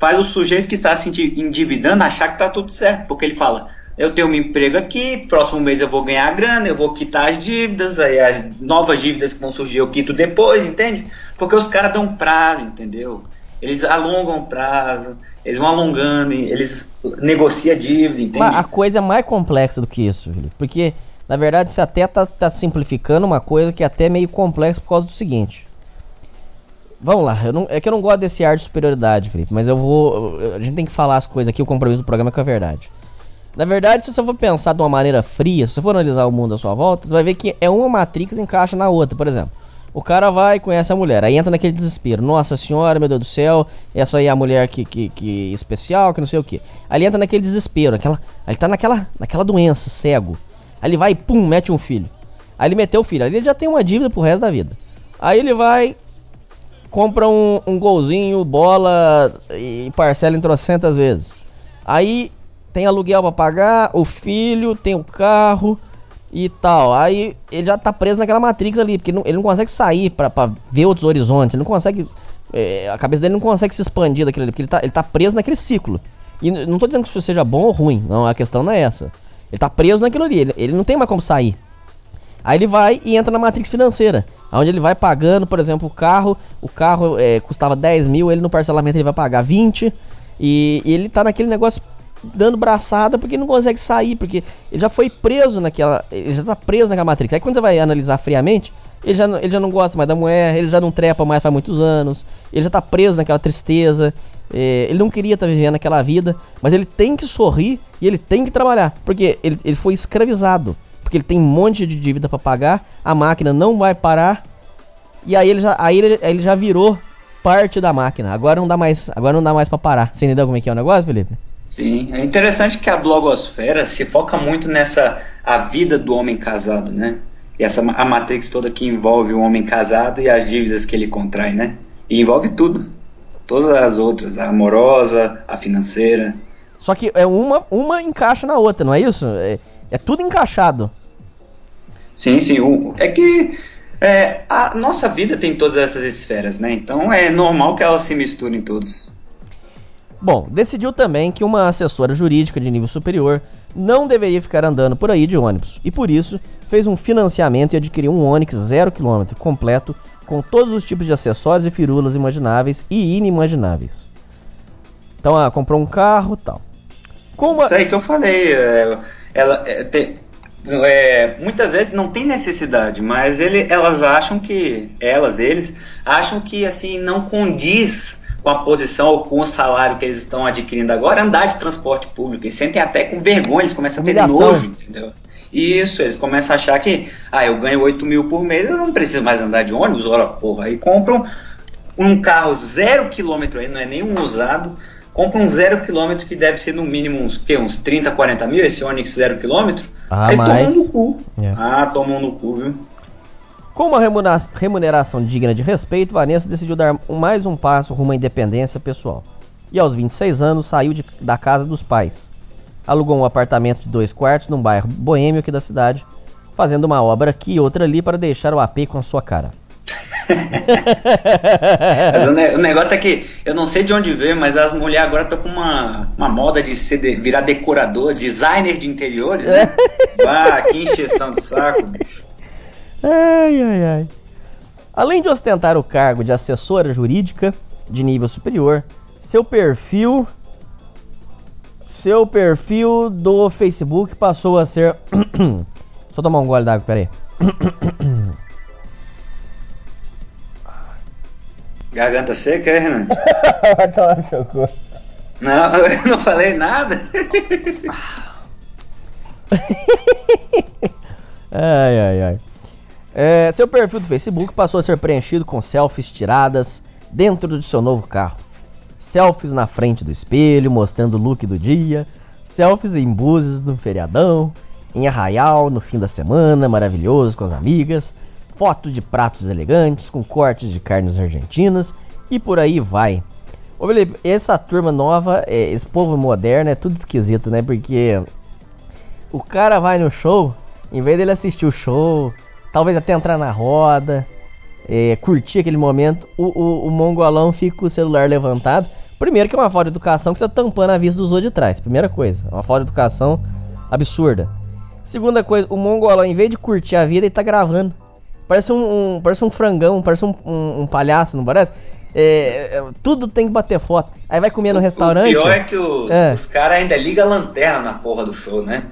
S3: faz o sujeito que está se endividando achar que tá tudo certo, porque ele fala: eu tenho um emprego aqui, próximo mês eu vou ganhar grana, eu vou quitar as dívidas, aí as novas dívidas que vão surgir eu quito depois, entende? Porque os caras dão prazo, entendeu? Eles alongam o prazo, eles vão alongando, eles negociam a dívida, entende?
S2: Mas a coisa é mais complexa do que isso, Felipe, porque na verdade você até tá, tá simplificando uma coisa que é até meio complexa por causa do seguinte. Vamos lá, não, é que eu não gosto desse ar de superioridade, Felipe, mas eu vou. A gente tem que falar as coisas aqui, o compromisso do programa é com a verdade. Na verdade, se você for pensar de uma maneira fria, se você for analisar o mundo à sua volta, você vai ver que é uma Matrix encaixa na outra, por exemplo. O cara vai, conhece a mulher, aí entra naquele desespero. Nossa senhora, meu Deus do céu, essa aí é a mulher que, que, que especial, que não sei o que. Ele entra naquele desespero, aquela, ele tá naquela, naquela doença, cego. Aí ele vai e pum, mete um filho. Aí ele meteu o filho, aí ele já tem uma dívida pro resto da vida. Aí ele vai, compra um, um golzinho, bola e parcela em trocentas vezes. Aí tem aluguel para pagar, o filho, tem o carro e tal. Aí ele já tá preso naquela Matrix ali, porque ele não, ele não consegue sair para ver outros horizontes, ele não consegue. É, a cabeça dele não consegue se expandir daquilo ali, porque ele tá, ele tá preso naquele ciclo. E não tô dizendo que isso seja bom ou ruim, não, a questão não é essa. Ele tá preso naquilo ali, ele, ele não tem mais como sair. Aí ele vai e entra na matrix financeira, onde ele vai pagando, por exemplo, o carro, o carro é, custava 10 mil, ele no parcelamento ele vai pagar 20, e, e ele tá naquele negócio dando braçada porque não consegue sair, porque ele já foi preso naquela. Ele já tá preso naquela Matrix. Aí quando você vai analisar friamente, ele já, ele já não gosta mais da mulher, ele já não trepa mais faz muitos anos, ele já tá preso naquela tristeza. É, ele não queria estar tá vivendo aquela vida, mas ele tem que sorrir e ele tem que trabalhar, porque ele, ele foi escravizado, porque ele tem um monte de dívida para pagar, a máquina não vai parar, e aí ele já, aí ele, ele já virou parte da máquina. Agora não dá mais, agora não dá mais para parar. Você entendeu como é que é o negócio, Felipe?
S3: Sim, é interessante que a blogosfera se foca muito nessa a vida do homem casado, né? E essa a matrix toda que envolve o homem casado e as dívidas que ele contrai, né? E envolve tudo. Todas as outras, a amorosa, a financeira.
S2: Só que é uma, uma encaixa na outra, não é isso? É, é tudo encaixado.
S3: Sim, sim. O, é que é, a nossa vida tem todas essas esferas, né? Então é normal que elas se misturem todos.
S2: Bom, decidiu também que uma assessora jurídica de nível superior não deveria ficar andando por aí de ônibus e por isso fez um financiamento e adquiriu um Onix 0 km completo com todos os tipos de acessórios e firulas imagináveis e inimagináveis. Então, ah, comprou um carro tal.
S3: Como a... Isso aí que eu falei. É, ela, é, tem, é, muitas vezes não tem necessidade, mas ele, elas acham que. Elas, eles, acham que assim não condiz com a posição ou com o salário que eles estão adquirindo agora, andar de transporte público. Eles sentem até com vergonha, eles começam a ter nojo, entendeu? Isso, eles começam a achar que, ah, eu ganho 8 mil por mês, eu não preciso mais andar de ônibus, ora porra. Aí compram um carro zero quilômetro aí, não é nenhum usado, compra um zero quilômetro que deve ser no mínimo uns, que, uns 30, 40 mil, esse Onix zero quilômetro.
S2: Ah, aí mas...
S3: tomam no cu. Yeah. É. Ah, tomam no cu, viu?
S2: Com uma remuneração digna de respeito, Vanessa decidiu dar mais um passo rumo à independência pessoal. E aos 26 anos saiu de, da casa dos pais. Alugou um apartamento de dois quartos num bairro boêmio aqui da cidade, fazendo uma obra aqui e outra ali para deixar o AP com a sua cara.
S3: Mas o, ne o, negócio é que eu não sei de onde veio, mas as mulheres agora estão com uma, uma moda de ser de, virar decorador, designer de interiores, né? ah, que encheção de saco, bicho.
S2: Ai, ai, ai. Além de ostentar o cargo de assessora jurídica de nível superior, seu perfil. Seu perfil do Facebook passou a ser. Só tomar um gole d'água, peraí.
S3: Garganta seca, é, Renan? não, eu não falei nada.
S2: ai, ai, ai. É, seu perfil do Facebook passou a ser preenchido com selfies tiradas dentro de seu novo carro. Selfies na frente do espelho, mostrando o look do dia. Selfies em Búzios no feriadão. Em Arraial, no fim da semana, maravilhoso com as amigas. Foto de pratos elegantes com cortes de carnes argentinas. E por aí vai. Ô Felipe, essa turma nova, é, esse povo moderno é tudo esquisito, né? Porque o cara vai no show Em vez dele assistir o show, talvez até entrar na roda, é, curtir aquele momento, o, o, o, mongolão fica com o celular levantado. Primeiro que é uma falta de educação que você tá tampando a vista dos outros de trás. Primeira coisa, é uma falta de educação absurda. Segunda coisa, o mongolão, em vez de curtir a vida, ele tá gravando. Parece um, um parece um frangão, parece um, um, um palhaço, não parece? É, é, tudo tem que bater foto. Aí vai comer no restaurante.
S3: O pior é que os, é. os caras ainda ligam a lanterna na porra do show, né?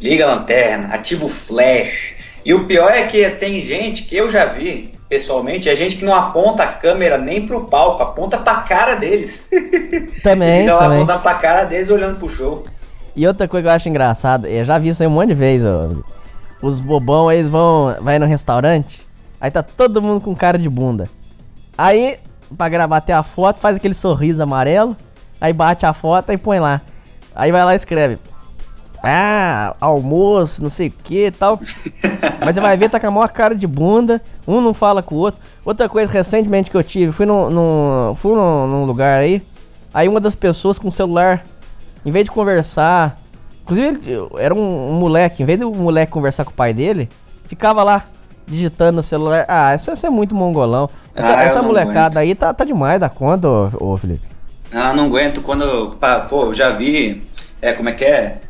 S3: Liga a lanterna, ativa o flash. E o pior é que tem gente que eu já vi, pessoalmente, é gente que não aponta a câmera nem pro palco, aponta pra cara deles.
S2: Também. Lá também.
S3: apontando pra cara deles olhando pro show.
S2: E outra coisa que eu acho engraçada, eu já vi isso aí um monte de vezes, ó. Os bobão, eles vão. Vai no restaurante, aí tá todo mundo com cara de bunda. Aí pra gravar até a foto, faz aquele sorriso amarelo, aí bate a foto e põe lá. Aí vai lá e escreve. Ah, almoço, não sei o que e tal. Mas você vai ver, tá com a maior cara de bunda. Um não fala com o outro. Outra coisa recentemente que eu tive, fui num, num, fui num, num lugar aí. Aí uma das pessoas com o celular, em vez de conversar. Inclusive, era um, um moleque, em vez do moleque conversar com o pai dele, ficava lá digitando no celular. Ah, isso, isso é muito mongolão. Essa, ah, essa molecada aí tá, tá demais da conta, ô, ô Felipe.
S3: Ah, não aguento quando. Pô, eu já vi. É, como é que é?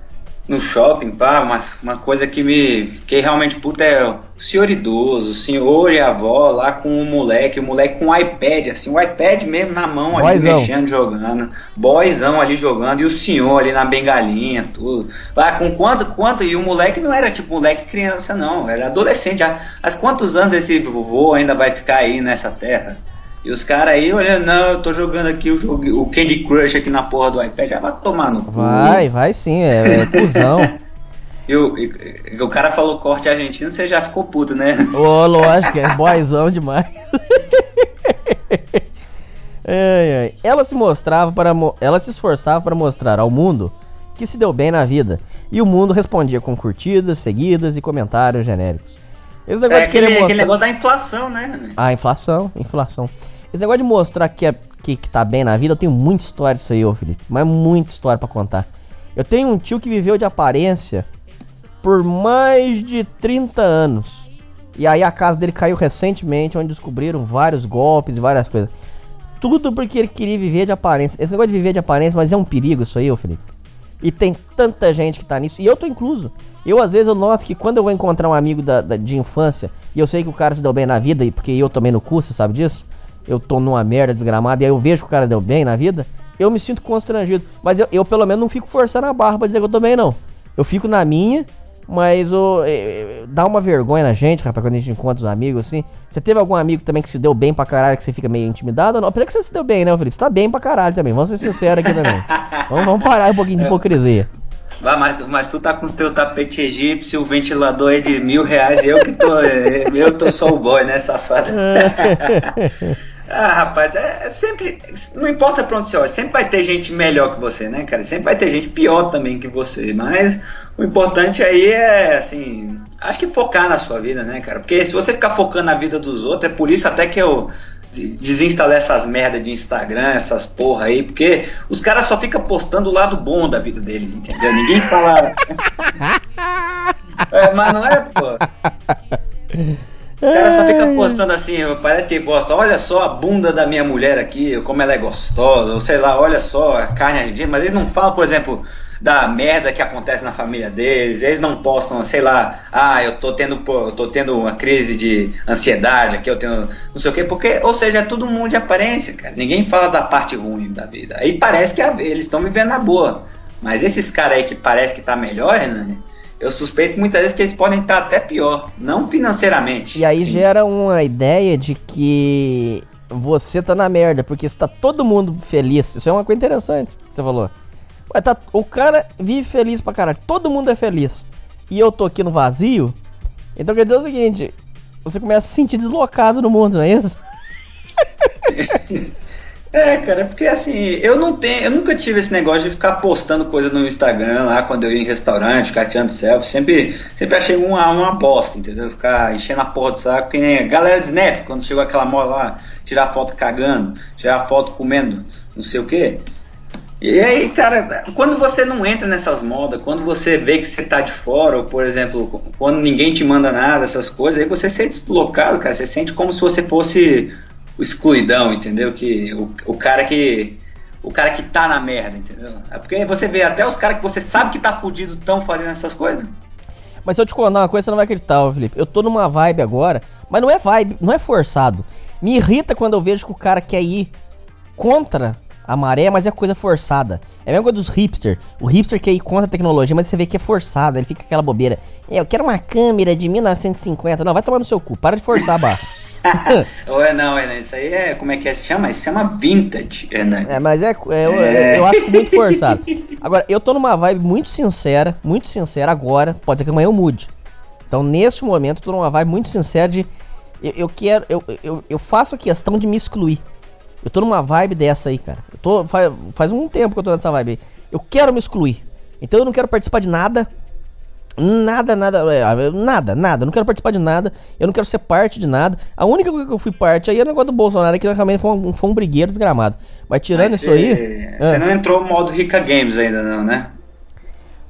S3: No shopping, pá, uma, uma coisa que me fiquei realmente puta é o senhor idoso, o senhor e a avó lá com o moleque, o moleque com o iPad, assim, o iPad mesmo na mão ali, Boizão. mexendo, jogando, boyzão ali jogando, e o senhor ali na bengalinha, tudo. Pá, com quanto, quanto, e o moleque não era tipo moleque criança não, era adolescente, já, mas quantos anos esse vovô ainda vai ficar aí nessa terra? E os caras aí olhando, não, eu tô jogando aqui o, jogo, o Candy Crush aqui na porra do iPad, já vai tomar no cu.
S2: Vai, vai sim, é, é cuzão.
S3: e, o, e, o cara falou corte argentino, você já ficou puto, né?
S2: Ô, lógico, é boyzão demais. ai, ai. Ela se mostrava para ela se esforçava para mostrar ao mundo que se deu bem na vida. E o mundo respondia com curtidas, seguidas e comentários genéricos.
S3: Esse negócio é, de querer aquele, mostrar... aquele negócio da inflação, né?
S2: Ah, inflação, inflação. Esse negócio de mostrar que, é, que, que tá bem na vida, eu tenho muita história disso aí, ô Felipe. Mas muita história para contar. Eu tenho um tio que viveu de aparência por mais de 30 anos. E aí a casa dele caiu recentemente, onde descobriram vários golpes e várias coisas. Tudo porque ele queria viver de aparência. Esse negócio de viver de aparência, mas é um perigo isso aí, ô Felipe. E tem tanta gente que tá nisso, e eu tô incluso. Eu, às vezes, eu noto que quando eu vou encontrar um amigo da, da de infância, e eu sei que o cara se deu bem na vida, porque eu tomei no curso, sabe disso? eu tô numa merda desgramada e aí eu vejo que o cara deu bem na vida, eu me sinto constrangido. Mas eu, eu pelo menos não fico forçando a barra pra dizer que eu tô bem, não. Eu fico na minha, mas oh, é, dá uma vergonha na gente, rapaz, quando a gente encontra os amigos assim. Você teve algum amigo também que se deu bem pra caralho, que você fica meio intimidado ou não? Apesar que você se deu bem, né, Felipe? Você tá bem pra caralho também, vamos ser sinceros aqui também. vamos, vamos parar um pouquinho de hipocrisia.
S3: Vai, mas, mas tu tá com o teu tapete egípcio, o ventilador é de mil reais e eu que tô. eu tô só o boy, né, safado? Ah, rapaz, é, é, sempre. Não importa pra onde você olha, sempre vai ter gente melhor que você, né, cara? Sempre vai ter gente pior também que você. Mas o importante aí é, assim. Acho que focar na sua vida, né, cara? Porque se você ficar focando na vida dos outros, é por isso até que eu desinstalei essas merdas de Instagram, essas porra aí, porque os caras só ficam postando o lado bom da vida deles, entendeu? Ninguém fala. é, mas não é, pô. Os caras só ficam postando assim, parece que posta, olha só a bunda da minha mulher aqui, como ela é gostosa, ou sei lá, olha só a carne argentina, mas eles não falam, por exemplo, da merda que acontece na família deles, eles não postam, sei lá, ah, eu tô tendo, eu tô tendo uma crise de ansiedade aqui, eu tenho não sei o quê, porque, ou seja, é todo mundo de aparência, cara. Ninguém fala da parte ruim da vida. Aí parece que eles estão vivendo na boa. Mas esses caras aí que parece que tá melhor, Renan, eu suspeito muitas vezes que eles podem estar até pior, não financeiramente.
S2: E aí sim. gera uma ideia de que você tá na merda, porque está todo mundo feliz. Isso é uma coisa interessante que você falou. Ué, tá, o cara vive feliz pra caralho, todo mundo é feliz. E eu tô aqui no vazio. Então quer dizer o seguinte: você começa a se sentir deslocado no mundo, não é isso?
S3: É, cara, porque assim, eu não tenho, eu nunca tive esse negócio de ficar postando coisa no Instagram lá quando eu ia em restaurante, ficar tirando selfie. Sempre, sempre achei uma, uma bosta, entendeu? Ficar enchendo a porra do saco, que nem a galera de Snap, quando chegou aquela moda lá, tirar foto cagando, tirar foto comendo, não sei o que. E aí, cara, quando você não entra nessas modas, quando você vê que você tá de fora, ou por exemplo, quando ninguém te manda nada, essas coisas, aí você sente deslocado, cara. Você sente como se você fosse o excluidão, entendeu? Que o, o cara que. O cara que tá na merda, entendeu? É porque você vê até os caras que você sabe que tá fudido tão fazendo essas coisas.
S2: Mas se eu te contar uma coisa, você não vai acreditar, Felipe. Eu tô numa vibe agora, mas não é vibe, não é forçado. Me irrita quando eu vejo que o cara quer ir contra a maré, mas é coisa forçada. É a mesma coisa dos hipster. O hipster quer ir contra a tecnologia, mas você vê que é forçada, ele fica aquela bobeira. É, eu quero uma câmera de 1950. Não, vai tomar no seu cu, para de forçar a barra.
S3: Ou não, Renan, isso aí é. Como é que é? Se chama? Isso se chama vintage, Renan.
S2: É, mas é, é, eu,
S3: É.
S2: eu acho muito forçado. Agora, eu tô numa vibe muito sincera, muito sincera agora. Pode ser que amanhã eu mude. Então, neste momento, eu tô numa vibe muito sincera de. Eu, eu quero. Eu, eu, eu faço a questão de me excluir. Eu tô numa vibe dessa aí, cara. Eu tô, faz, faz um tempo que eu tô nessa vibe aí. Eu quero me excluir. Então eu não quero participar de nada. Nada, nada, é, nada, nada. Eu não quero participar de nada. Eu não quero ser parte de nada. A única coisa que eu fui parte aí é o negócio do Bolsonaro, que realmente foi um, foi um brigueiro desgramado. Mas tirando
S3: Mas
S2: isso aí.
S3: Você
S2: é.
S3: não entrou no modo Rica Games ainda, não, né?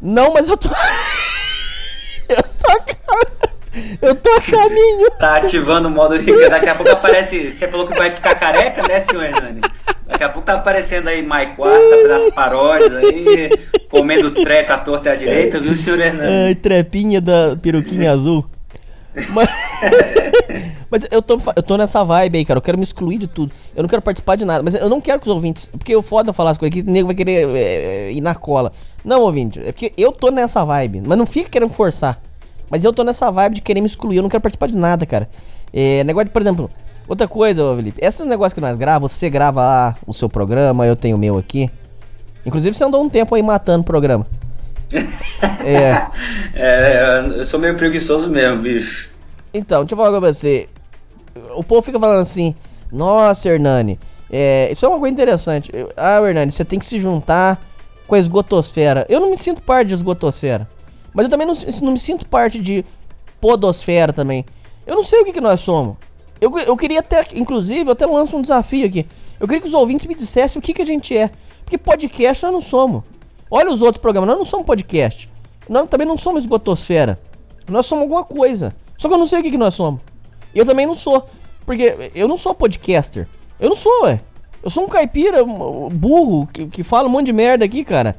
S2: Não, mas eu tô. eu tô Eu tô a caminho.
S3: Tá ativando o modo Rica. Daqui a pouco aparece. Você falou que vai ficar careca, né, senhor Hernani? Daqui a pouco tá aparecendo aí Mike Wasta, tá fazendo as paródias aí, comendo treco à torta e à direita, viu, senhor Hernani?
S2: Ai, trepinha da peruquinha azul. Mas, mas eu, tô, eu tô nessa vibe aí, cara. Eu quero me excluir de tudo. Eu não quero participar de nada. Mas eu não quero que os ouvintes. Porque eu foda falar as coisas aqui, o nego vai querer é, ir na cola. Não, ouvinte. É porque eu tô nessa vibe. Mas não fica querendo forçar. Mas eu tô nessa vibe de querer me excluir. Eu não quero participar de nada, cara. É, negócio de, por exemplo, outra coisa, Felipe. Esses negócios que nós gravamos, você grava lá o seu programa, eu tenho o meu aqui. Inclusive, você andou um tempo aí matando o programa. É.
S3: É, eu sou meio preguiçoso mesmo, bicho.
S2: Então, deixa eu falar com você. O povo fica falando assim, nossa, Hernani, é, isso é uma coisa interessante. Ah, Hernani, você tem que se juntar com a esgotosfera. Eu não me sinto parte de esgotosfera. Mas eu também não, não me sinto parte de podosfera também. Eu não sei o que, que nós somos. Eu, eu queria até, inclusive, eu até lanço um desafio aqui. Eu queria que os ouvintes me dissessem o que, que a gente é. Porque podcast nós não somos. Olha os outros programas, nós não somos podcast. Nós também não somos esgotosfera. Nós somos alguma coisa. Só que eu não sei o que, que nós somos. Eu também não sou. Porque eu não sou podcaster. Eu não sou, ué. Eu sou um caipira um, burro que, que fala um monte de merda aqui, cara.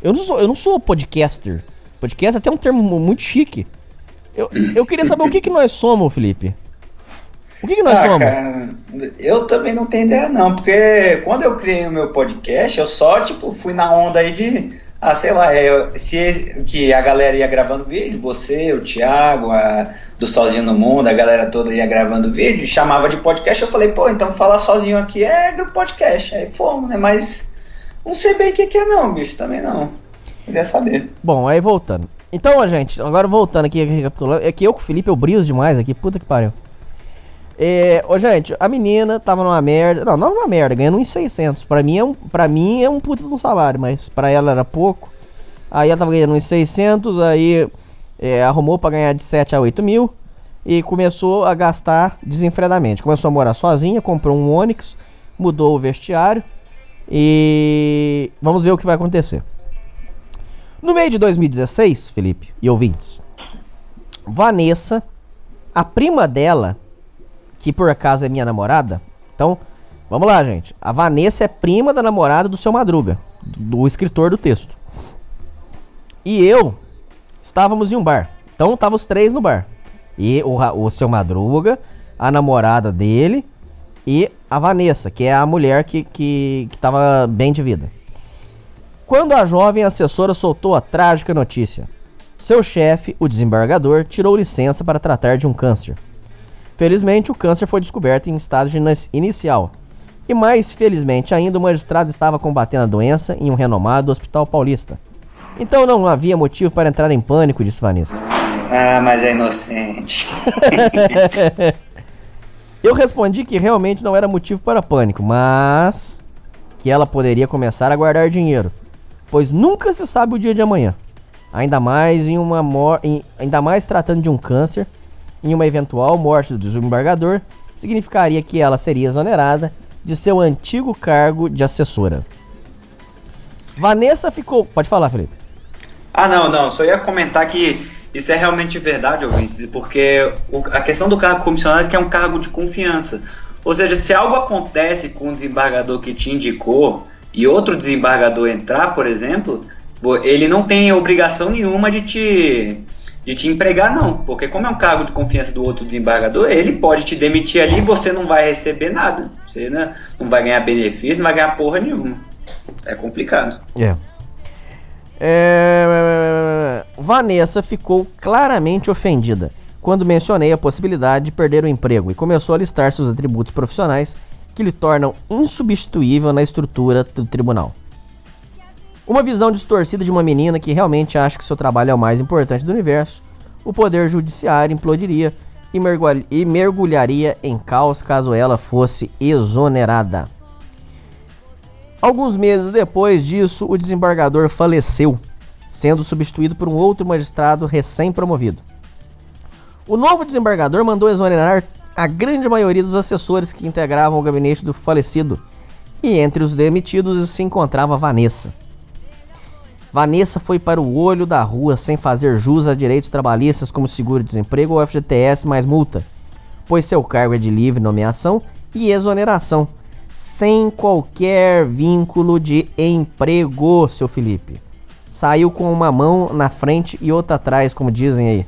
S2: Eu não sou, eu não sou podcaster. Podcast é até um termo mu- muito chique. Eu, eu queria saber o que, que nós somos, Felipe. O que, que nós
S3: Ah,
S2: somos?
S3: cara, eu também não tenho ideia não, porque quando eu criei o meu podcast, eu só, tipo, fui na onda aí de, ah, sei lá, é, se que a galera ia gravando vídeo, você, o Thiago, a, do Sozinho no Mundo, a galera toda ia gravando vídeo, chamava de podcast, eu falei, pô, então falar sozinho aqui é do podcast, aí fomos, né, mas não sei bem o que que é não, bicho, também não, queria saber.
S2: Bom, aí voltando. Então, gente, agora voltando aqui, recapitulando. É que eu com o Felipe eu briso demais aqui, puta que pariu. É, ô, gente, a menina tava numa merda. Não, não numa merda, ganhando 1,600. Pra mim é um, pra mim é um puta de um salário, mas pra ela era pouco. Aí ela tava ganhando 1,600, aí é, arrumou pra ganhar de 7 a 8 mil. E começou a gastar desenfreadamente. Começou a morar sozinha, comprou um Onix, mudou o vestiário. E vamos ver o que vai acontecer. No meio de 2016, Felipe e ouvintes, Vanessa, a prima dela, que por acaso é minha namorada, então vamos lá, gente. A Vanessa é prima da namorada do seu Madruga, do escritor do texto. E eu estávamos em um bar. Então estavam os três no bar. E o, o seu Madruga, a namorada dele e a Vanessa, que é a mulher que, que, que tava bem de vida. Quando a jovem assessora soltou a trágica notícia, seu chefe, o desembargador, tirou licença para tratar de um câncer. Felizmente, o câncer foi descoberto em estado inis- inicial. E mais felizmente ainda, o magistrado estava combatendo a doença em um renomado hospital paulista. Então não havia motivo para entrar em pânico, disse Vanessa.
S3: Ah, mas é inocente.
S2: Eu respondi que realmente não era motivo para pânico, mas que ela poderia começar a guardar dinheiro, pois nunca se sabe o dia de amanhã. Ainda mais em uma mor ainda mais tratando de um câncer, em uma eventual morte do desembargador, significaria que ela seria exonerada de seu antigo cargo de assessora. Vanessa ficou. Pode falar, Felipe.
S3: Ah, não, não. Só ia comentar que isso é realmente verdade, ouvintes, porque a questão do cargo comissionado é que é um cargo de confiança. Ou seja, se algo acontece com o desembargador que te indicou e outro desembargador entrar, por exemplo, ele não tem obrigação nenhuma de te, de te empregar, não. Porque como é um cargo de confiança do outro desembargador, ele pode te demitir ali e você não vai receber nada. Você né, não vai ganhar benefício, não vai ganhar porra nenhuma. É complicado.
S2: É. É... Vanessa ficou claramente ofendida quando mencionei a possibilidade de perder o emprego e começou a listar seus atributos profissionais que lhe tornam insubstituível na estrutura do tribunal. Uma visão distorcida de uma menina que realmente acha que seu trabalho é o mais importante do universo, o poder judiciário implodiria e mergulharia em caos caso ela fosse exonerada. Alguns meses depois disso, o desembargador faleceu, sendo substituído por um outro magistrado recém-promovido. O novo desembargador mandou exonerar a grande maioria dos assessores que integravam o gabinete do falecido, e entre os demitidos se encontrava Vanessa. Vanessa foi para o olho da rua sem fazer jus a direitos trabalhistas como seguro-desemprego ou FGTS mais multa, pois seu cargo é de livre nomeação e exoneração sem qualquer vínculo de emprego, seu Felipe. Saiu com uma mão na frente e outra atrás, como dizem aí.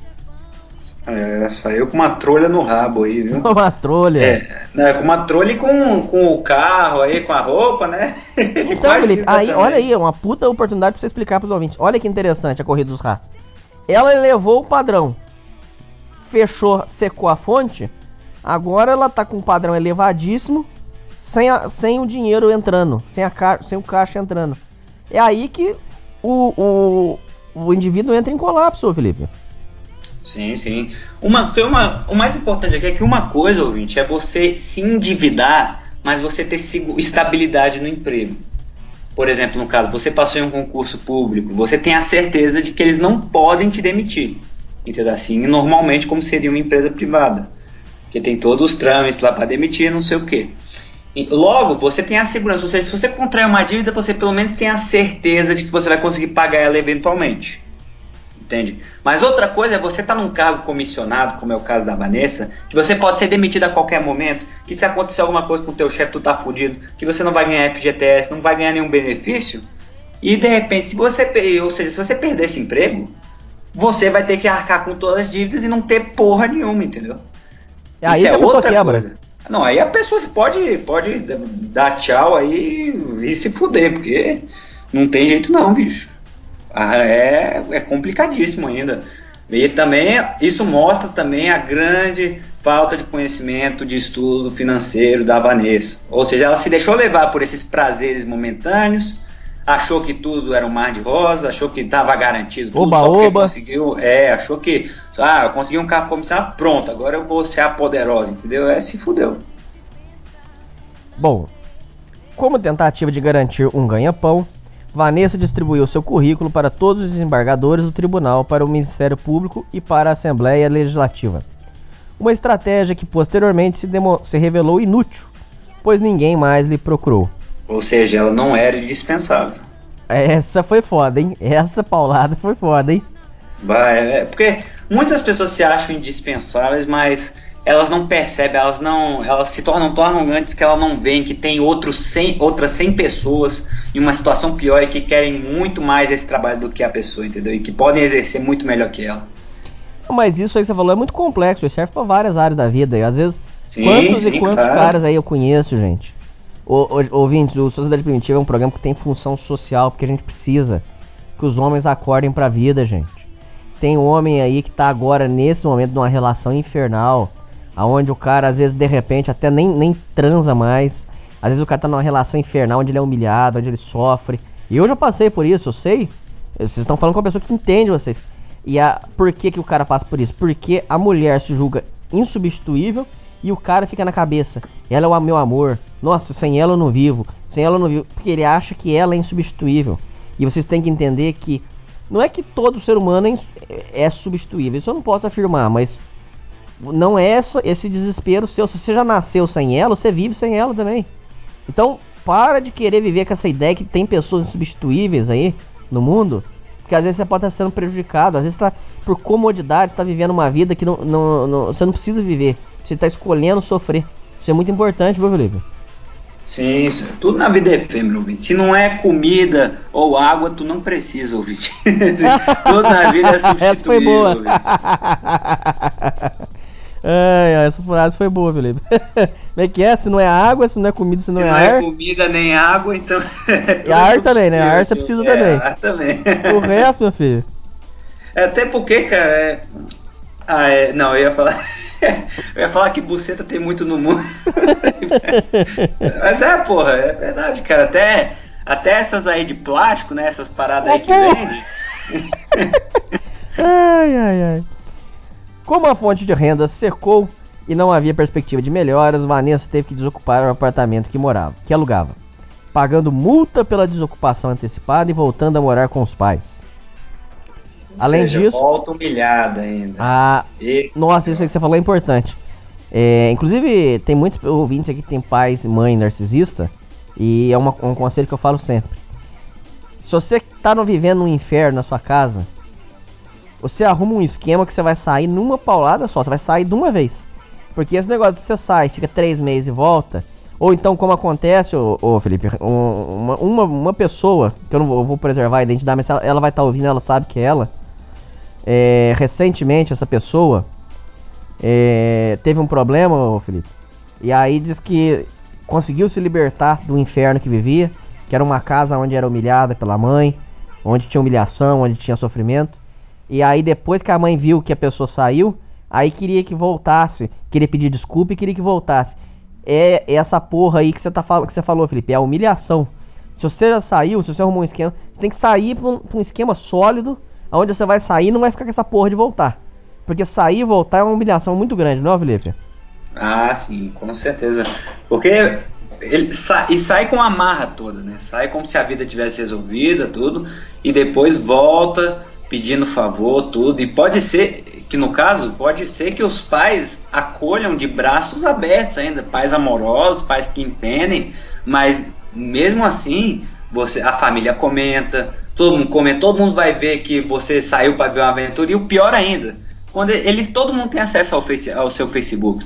S3: É, saiu com uma trolha no rabo aí, viu?
S2: uma trolha.
S3: É, né, com uma trolha e com, com o carro aí, com a roupa, né?
S2: Então, Felipe, aí, olha aí, uma puta oportunidade pra você explicar pros ouvintes. Olha que interessante a corrida dos ratos. Ela levou o padrão, fechou, secou a fonte, agora ela tá com um padrão elevadíssimo, sem, a, sem o dinheiro entrando, sem, a ca, sem o caixa entrando. É aí que o, o, o indivíduo entra em colapso, Felipe.
S3: Sim, sim. Uma, uma, o mais importante aqui é que uma coisa, ouvinte, é você se endividar, mas você ter estabilidade no emprego. Por exemplo, no caso, você passou em um concurso público, você tem a certeza de que eles não podem te demitir. Entendeu? Assim, normalmente como seria uma empresa privada. Que tem todos os trâmites lá para demitir, não sei o quê. Logo, você tem a segurança. Ou seja, se você contrair uma dívida, você pelo menos tem a certeza de que você vai conseguir pagar ela eventualmente. Entende? Mas outra coisa é você estar tá num cargo comissionado, como é o caso da Vanessa, que você pode ser demitido a qualquer momento, que se acontecer alguma coisa com o teu chefe, tu tá fudido, que você não vai ganhar FGTS, não vai ganhar nenhum benefício, e de repente, se você, ou seja, se você perder esse emprego, você vai ter que arcar com todas as dívidas e não ter porra nenhuma, entendeu?
S2: Aí Isso é outra quebra. coisa.
S3: Não, aí a pessoa pode, pode dar tchau aí e se fuder, porque não tem jeito não, bicho. Ah, é, é complicadíssimo ainda. E também isso mostra também a grande falta de conhecimento de estudo financeiro da Vanessa. Ou seja, ela se deixou levar por esses prazeres momentâneos, achou que tudo era um mar de rosa, achou que estava garantido tudo,
S2: oba, oba.
S3: conseguiu, é, achou que ah, eu consegui um carro comissário, pronto, agora eu vou ser a poderosa, entendeu? É, se fudeu.
S2: Bom, como tentativa de garantir um ganha-pão, Vanessa distribuiu seu currículo para todos os desembargadores do tribunal, para o Ministério Público e para a Assembleia Legislativa. Uma estratégia que posteriormente se, se revelou inútil, pois ninguém mais lhe procurou.
S3: Ou seja, ela não era indispensável.
S2: Essa foi foda, hein? Essa paulada foi foda, hein?
S3: Vai, é, porque muitas pessoas se acham indispensáveis, mas elas não percebem, elas não, elas se tornam tão arrogantes que elas não veem que tem outros 100, outras 100 pessoas em uma situação pior e que querem muito mais esse trabalho do que a pessoa, entendeu? E que podem exercer muito melhor que ela.
S2: Mas isso aí que você falou é muito complexo, serve para várias áreas da vida. E às vezes, sim, quantos sim, e quantos claro. caras aí eu conheço, gente? ouvintes, o Sociedade Primitiva é um programa que tem função social, porque a gente precisa que os homens acordem pra vida, gente. Tem um homem aí que tá agora, nesse momento, numa relação infernal, aonde o cara, às vezes, de repente, até nem, nem transa mais. Às vezes o cara tá numa relação infernal, onde ele é humilhado, onde ele sofre. E eu já passei por isso, eu sei. Vocês estão falando com uma pessoa que entende vocês. E a, por que, que o cara passa por isso? Porque a mulher se julga insubstituível e o cara fica na cabeça. Ela é o meu amor. Nossa, sem ela eu não vivo. Sem ela eu não vivo. Porque ele acha que ela é insubstituível. E vocês têm que entender que não é que todo ser humano é, é substituível. Isso eu não posso afirmar, mas não é esse desespero seu. Se você já nasceu sem ela, você vive sem ela também. Então, para de querer viver com essa ideia que tem pessoas insubstituíveis aí no mundo. Porque às vezes você pode estar sendo prejudicado, às vezes tá por comodidade, está vivendo uma vida que não, não, não, você não precisa viver. Você está escolhendo sofrer. Isso é muito importante, viu, Felipe?
S3: Sim, isso. tudo na vida é efêmero, ouvinte. Se não é comida ou água, tu não precisa, ouvinte. tudo na vida é substituível.
S2: Essa foi boa. Ai, essa frase foi boa, Felipe. Como é que é? Se não é água, se não é comida, se não,
S3: se
S2: é
S3: não
S2: ar.
S3: Não é comida nem água, então.
S2: e ar também, né? Ar você precisa
S3: é,
S2: também.
S3: Ar também.
S2: O resto, meu filho.
S3: Até porque, cara. É... Ah, é... Não, eu ia falar. Eu ia falar que buceta tem muito no mundo. Mas é, porra, é verdade, cara. Até, até essas aí de plástico, né? Essas paradas aí que vende.
S2: ai, ai, ai. Como a fonte de renda secou e não havia perspectiva de melhoras, Vanessa teve que desocupar o apartamento que morava, que alugava, pagando multa pela desocupação antecipada e voltando a morar com os pais. Além
S3: seja,
S2: disso.
S3: Volta humilhada ainda.
S2: Ah, Esse nossa, isso aí que você falou é importante. É, inclusive, tem muitos ouvintes aqui que tem pais e mãe narcisista. E é uma, um conselho que eu falo sempre. Se você tá vivendo um inferno na sua casa, você arruma um esquema que você vai sair numa paulada só. Você vai sair de uma vez. Porque esse negócio de você sai, fica três meses e volta. Ou então, como acontece, ô, ô Felipe, um, uma, uma, pessoa, que eu não vou, eu vou preservar a identidade, mas ela, ela vai estar tá ouvindo, ela sabe que é ela é, recentemente essa pessoa é, teve um problema, Felipe. E aí diz que conseguiu se libertar do inferno que vivia, que era uma casa onde era humilhada pela mãe, onde tinha humilhação, onde tinha sofrimento. E aí depois que a mãe viu que a pessoa saiu, aí queria que voltasse, queria pedir desculpa e queria que voltasse. É essa porra aí que você tá que você falou, Felipe, é a humilhação. Se você já saiu, se você arrumou um esquema, você tem que sair para um, pra um esquema sólido Aonde você vai sair não vai ficar com essa porra de voltar. Porque sair e voltar é uma humilhação muito grande, não é, Felipe?
S3: Ah, sim, com certeza. Porque ele sai, e sai com a marra toda, né? Sai como se a vida tivesse resolvida, tudo, e depois volta pedindo favor, tudo. E pode ser que no caso, pode ser que os pais acolham de braços abertos ainda, pais amorosos, pais que entendem, mas mesmo assim, você, a família comenta, todo mundo comenta, todo mundo vai ver que você saiu para ver uma aventura. E o pior ainda, quando ele, todo mundo tem acesso ao, face, ao seu Facebook.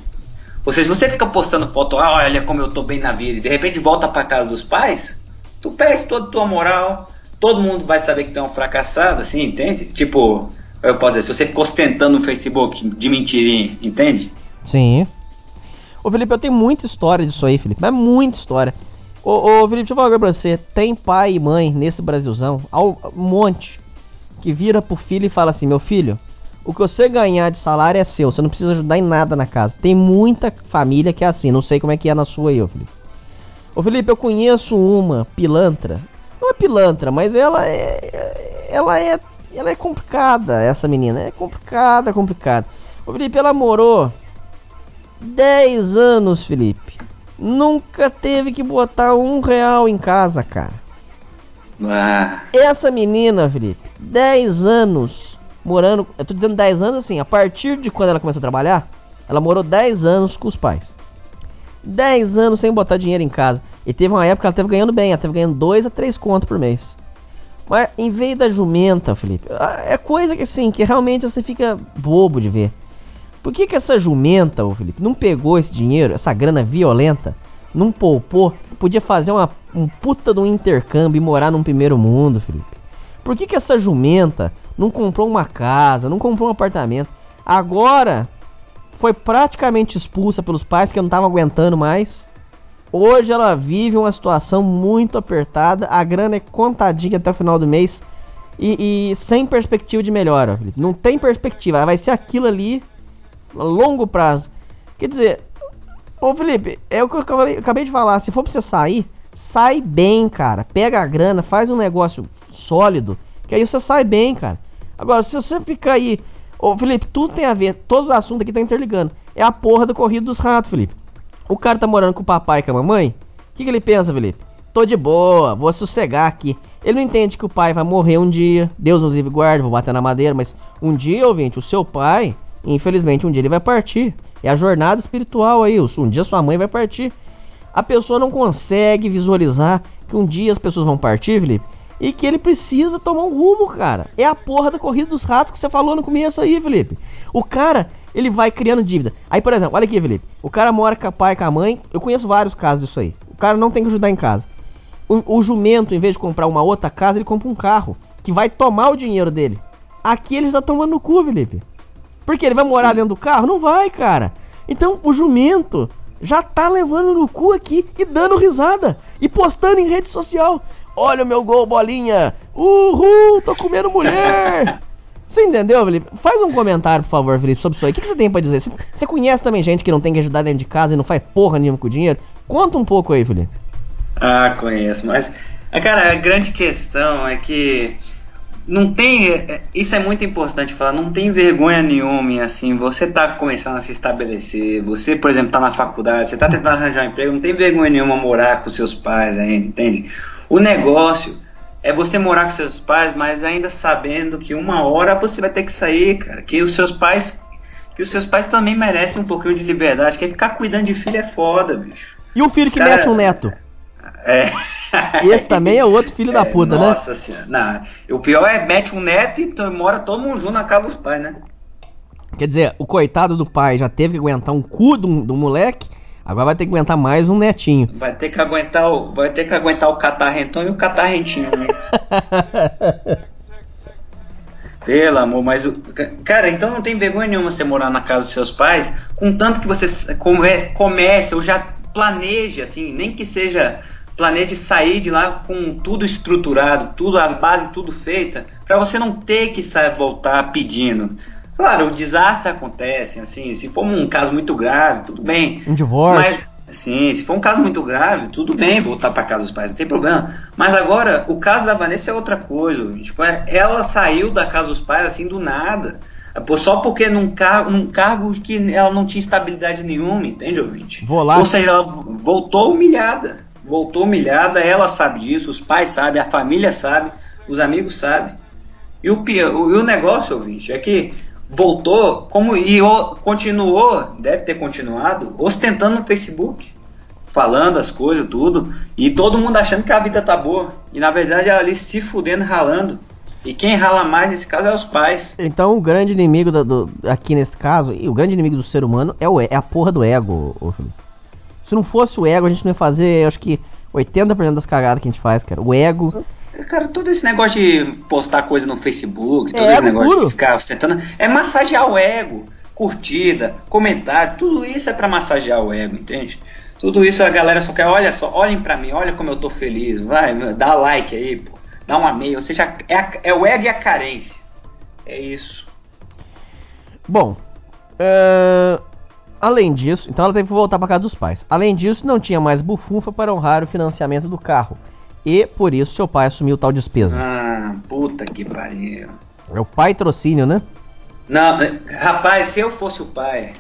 S3: Ou seja, você fica postando foto, ah, olha como eu tô bem na vida, e de repente volta para casa dos pais, tu perde toda a tua moral, todo mundo vai saber que tu é um fracassado, assim, entende? Tipo, eu posso dizer, se você fica ostentando no Facebook de mentirinha, entende?
S2: Sim. Ô Felipe, eu tenho muita história disso aí, Felipe, mas muita história. Ô, ô Felipe, deixa eu falar pra você. Tem pai e mãe nesse Brasilzão, um monte, que vira pro filho e fala assim: Meu filho, o que você ganhar de salário é seu, você não precisa ajudar em nada na casa. Tem muita família que é assim, não sei como é que é na sua aí, ô Felipe. Ô Felipe, eu conheço uma pilantra. Não é pilantra, mas ela é. Ela é. Ela é complicada, essa menina. É complicada, complicada. Ô Felipe, ela morou 10 anos, Felipe nunca teve que botar um real em casa, cara. Ah. Essa menina, Felipe, 10 anos morando. Eu tô dizendo 10 anos assim, a partir de quando ela começou a trabalhar, ela morou 10 anos com os pais. 10 anos sem botar dinheiro em casa. E teve uma época que ela teve ganhando bem, ela teve ganhando 2 a 3 contos por mês. Mas em vez da jumenta, Felipe, é coisa que assim, que realmente você fica bobo de ver. Por que, que essa jumenta, ô Felipe, não pegou esse dinheiro, essa grana violenta, não poupou, podia fazer uma, um puta de um intercâmbio e morar num primeiro mundo, Felipe? Por que, que essa jumenta não comprou uma casa, não comprou um apartamento? Agora foi praticamente expulsa pelos pais porque não estava aguentando mais. Hoje ela vive uma situação muito apertada, a grana é contadinha até o final do mês e, e sem perspectiva de melhora. Não tem perspectiva, vai ser aquilo ali a longo prazo. Quer dizer, ô Felipe, é o que eu acabei, acabei de falar. Se for pra você sair, sai bem, cara. Pega a grana, faz um negócio sólido, que aí você sai bem, cara. Agora, se você ficar aí. Ô Felipe, tudo tem a ver, todos os assuntos aqui tá interligando. É a porra do corrido dos ratos, Felipe. O cara tá morando com o papai e com a mamãe. O que, que ele pensa, Felipe? Tô de boa, vou sossegar aqui. Ele não entende que o pai vai morrer um dia. Deus nos livre guarde, vou bater na madeira. Mas um dia, ouvinte, o seu pai Infelizmente, um dia ele vai partir. É a jornada espiritual aí. Um dia sua mãe vai partir. A pessoa não consegue visualizar que um dia as pessoas vão partir, Felipe, e que ele precisa tomar um rumo, cara. É a porra da corrida dos ratos que você falou no começo aí, Felipe. O cara, ele vai criando dívida. Aí, por exemplo, olha aqui, Felipe. O cara mora com o pai e com a mãe. Eu conheço vários casos disso aí. O cara não tem que ajudar em casa. O, o jumento, em vez de comprar uma outra casa, ele compra um carro que vai tomar o dinheiro dele. Aqui ele está tomando no cu, Felipe. Porque ele vai morar dentro do carro? Não vai, cara. Então o jumento já tá levando no cu aqui e dando risada e postando em rede social. Olha o meu gol, bolinha. Uhul, tô comendo mulher. Você entendeu, Felipe? Faz um comentário, por favor, Felipe, sobre isso aí. O que, que você tem pra dizer? Você, você conhece também gente que não tem que ajudar dentro de casa e não faz porra nenhuma com o dinheiro? Conta um pouco aí, Felipe.
S3: Ah, conheço, mas. Cara, a grande questão é que não tem. Isso é muito importante falar, não tem vergonha nenhuma assim. Você tá começando a se estabelecer, você, por exemplo, tá na faculdade, você tá tentando arranjar um emprego, não tem vergonha nenhuma morar com seus pais ainda, entende? O negócio é você morar com seus pais, mas ainda sabendo que uma hora você vai ter que sair, cara. Que os seus pais. Que os seus pais também merecem um pouquinho de liberdade. Que ficar cuidando de filho é foda, bicho.
S2: E o filho que cara, mete um neto?
S3: É.
S2: Esse também é outro filho é, da puta,
S3: nossa
S2: né?
S3: Nossa senhora. Não, o pior é mete um neto e mora todo mundo junto na casa dos pais, né?
S2: Quer dizer, o coitado do pai já teve que aguentar um cu do, do moleque Agora vai ter que aguentar mais um netinho.
S3: Vai ter que aguentar o, vai ter que aguentar o catarrentão e o catarrentinho, né? Pelo amor, mas cara, então não tem vergonha nenhuma você morar na casa dos seus pais, contanto que você comece ou já planeje assim, nem que seja planeje sair de lá com tudo estruturado, tudo as bases tudo feita, para você não ter que sair voltar pedindo. Claro, o desastre acontece, assim, se for um caso muito grave, tudo bem.
S2: Um divórcio.
S3: Mas, sim, se for um caso muito grave, tudo bem voltar para casa dos pais, não tem problema. Mas agora, o caso da Vanessa é outra coisa. Tipo, é, ela saiu da casa dos pais assim do nada. Só porque num cargo, num cargo que ela não tinha estabilidade nenhuma, entende, ouvinte?
S2: Vou lá.
S3: Ou seja, ela voltou humilhada. Voltou humilhada, ela sabe disso, os pais sabem, a família sabe, os amigos sabem. E o, o, o negócio, ouvinte, é que voltou como e o, continuou, deve ter continuado, ostentando no Facebook, falando as coisas, tudo, e todo mundo achando que a vida tá boa. E na verdade ela ali se fudendo, ralando. E quem rala mais nesse caso é os pais.
S2: Então o grande inimigo do, do aqui nesse caso, e o grande inimigo do ser humano é, o, é a porra do ego, ô, Se não fosse o ego, a gente não ia fazer, acho que 80% das cagadas que a gente faz, cara. O ego
S3: Cara, todo esse negócio de postar coisa no Facebook, todo é esse negócio puro. de ficar ostentando, é massagear o ego. Curtida, comentário, tudo isso é para massagear o ego, entende? Tudo isso a galera só quer, olha só, olhem para mim, olha como eu tô feliz, vai, dá like aí, pô, dá um amei, ou seja, é, a, é o ego e a carência. É isso.
S2: Bom, uh, além disso, então ela teve que voltar para casa dos pais. Além disso, não tinha mais bufunfa para honrar o financiamento do carro e por isso seu pai assumiu tal despesa.
S3: Ah, puta que pariu.
S2: É o pai trocínio, né?
S3: Não, é, rapaz, se eu fosse o pai,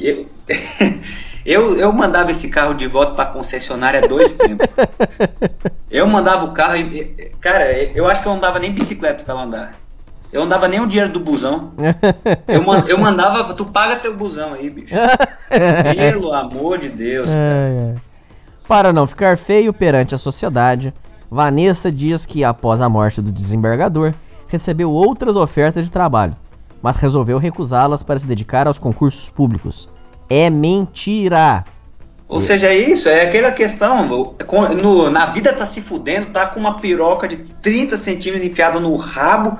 S3: eu, eu, eu mandava esse carro de volta pra concessionária dois tempos. Eu mandava o carro e. Cara, eu acho que eu não dava nem bicicleta pra ela andar. Eu não dava nem o dinheiro do busão. Eu, eu mandava, tu paga teu busão aí, bicho. Pelo amor de Deus, cara.
S2: Para não ficar feio perante a sociedade, Vanessa diz que após a morte do desembargador, recebeu outras ofertas de trabalho, mas resolveu recusá-las para se dedicar aos concursos públicos. É mentira!
S3: Ou seja, é isso, é aquela questão, no, na vida tá se fudendo, tá com uma piroca de 30 centímetros enfiada no rabo,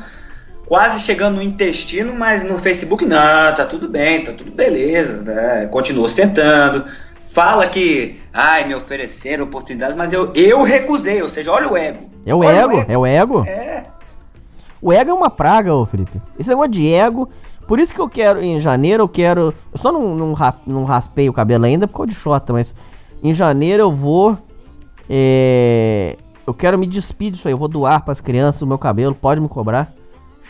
S3: quase chegando no intestino, mas no Facebook, não, tá tudo bem, tá tudo beleza, né? continua ostentando, fala que, ai, me ofereceram oportunidades, mas eu, eu recusei, ou seja, olha o ego.
S2: É o, ego, o ego, é o ego? É. O ego é uma praga, ô Felipe. Esse negócio de ego, por isso que eu quero, em janeiro eu quero, eu só não, não, não raspei o cabelo ainda por causa de xota, mas em janeiro eu vou, é, eu quero me despedir disso aí, eu vou doar para as crianças o meu cabelo, pode me cobrar.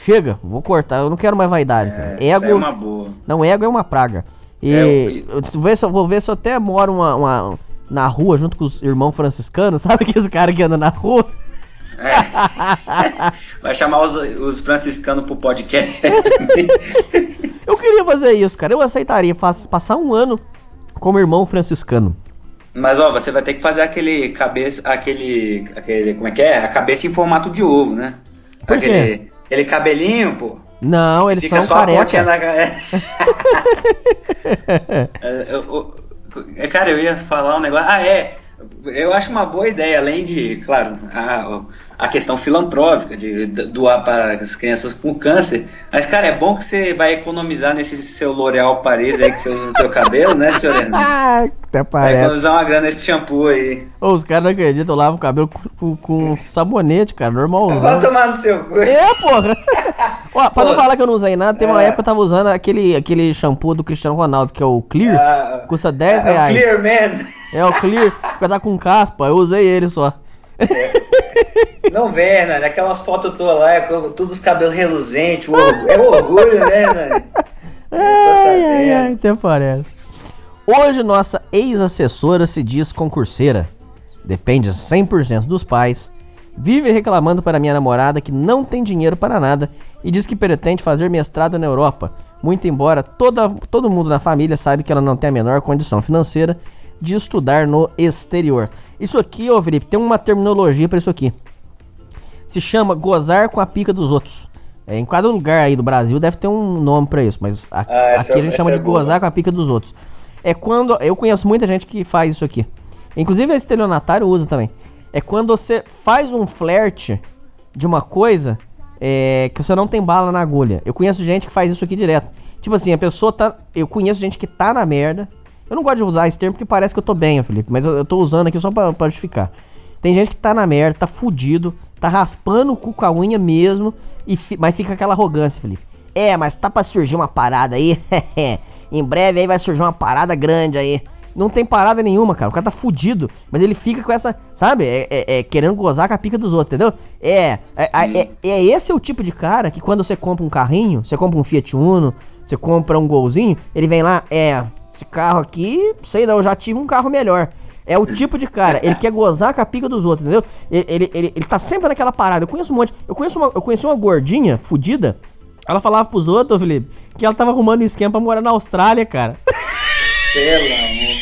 S2: Chega, vou cortar, eu não quero mais vaidade, é, cara. Ego, é
S3: uma boa.
S2: Não, ego é uma praga. E é, eu... Ver se, vou ver se eu até moro uma, uma, na rua junto com os irmãos franciscanos, sabe aqueles caras que andam na rua?
S3: É. Vai chamar os, os franciscanos pro podcast.
S2: eu queria fazer isso, cara. Eu aceitaria faz, passar um ano como irmão franciscano.
S3: Mas ó, você vai ter que fazer aquele cabeça, aquele, aquele, como é que é? A cabeça em formato de ovo, né?
S2: Por quê?
S3: aquele, aquele cabelinho, pô.
S2: Não, eles
S3: Fica
S2: são careca.
S3: na é. É, eu- eu- é, Cara, eu ia falar um negócio. Ah, é. Eu acho uma boa ideia, além de, claro, a, a questão filantrópica, de doar para as crianças com câncer. Mas, cara, é bom que você vai economizar nesse seu L'Oréal Paris aí que você usa no seu cabelo, né, senhor Hernando?
S2: Ah, até
S3: Vai
S2: parece.
S3: economizar uma grana nesse shampoo aí.
S2: Ô, os caras não acreditam, eu lavo o cabelo com, com- sabonete, cara,
S3: Vai
S2: normalzão.
S3: tomar no seu cu.
S2: É, porra! Ó, pra não
S3: Pô.
S2: falar que eu não usei nada, tem uma
S3: É.
S2: época que eu tava usando aquele, aquele shampoo do Cristiano Ronaldo, que é o Clear.
S3: Ah,
S2: Custa 10
S3: é o
S2: reais.
S3: Clear Man.
S2: É o Clear, porque tá com caspa, eu usei ele só.
S3: Não vê, né? Aquelas fotos todas lá, é com todos os cabelos reluzentes. o orgu- É orgulho, né, né?
S2: Ai, ai, ai, até parece. Hoje nossa ex-assessora se diz concurseira. Depende 100% dos pais. Vive reclamando para minha namorada que não tem dinheiro para nada e diz que pretende fazer mestrado na Europa. Muito embora toda, todo mundo na família sabe que ela não tem a menor condição financeira de estudar no exterior. Isso aqui, ô Felipe, tem uma terminologia para isso aqui se chama gozar com a pica dos outros. É, em cada lugar aí do Brasil deve ter um nome pra isso, mas a-
S3: Ah,
S2: aqui a
S3: é-
S2: gente
S3: essa
S2: chama
S3: é
S2: de
S3: boa.
S2: gozar com a pica dos outros. É quando. Eu conheço muita gente que faz isso aqui. Inclusive esse estelionatário usa também. É quando você faz um flerte de uma coisa é, que você não tem bala na agulha. Eu conheço gente que faz isso aqui direto. Tipo assim, a pessoa tá. Eu conheço gente que tá na merda. Eu não gosto de usar esse termo porque parece que eu tô bem, Felipe, mas eu, eu tô usando aqui só pra, pra justificar. Tem gente que tá na merda, tá fudido, tá raspando o cu com a unha mesmo, e fi- mas fica aquela arrogância, Felipe. É, mas tá pra surgir uma parada aí. em breve aí vai surgir uma parada grande aí. Não tem parada nenhuma, cara. O cara tá fudido, mas ele fica com essa, sabe? É, é- é querendo gozar com a pica dos outros, entendeu? É, é, é, é esse é o tipo de cara que quando você compra um carrinho, você compra um Fiat Uno, você compra um golzinho, ele vem lá, é, esse carro aqui, sei não, eu já tive um carro melhor. É o tipo de cara, ele quer gozar com a pica dos outros, entendeu? Ele, ele, ele, ele tá sempre naquela parada. Eu conheço um monte. Eu, conheço uma, eu conheci uma gordinha, fudida. Ela falava pros outros, Felipe, que ela tava arrumando um esquema pra morar na Austrália, cara.
S3: Pelo amor.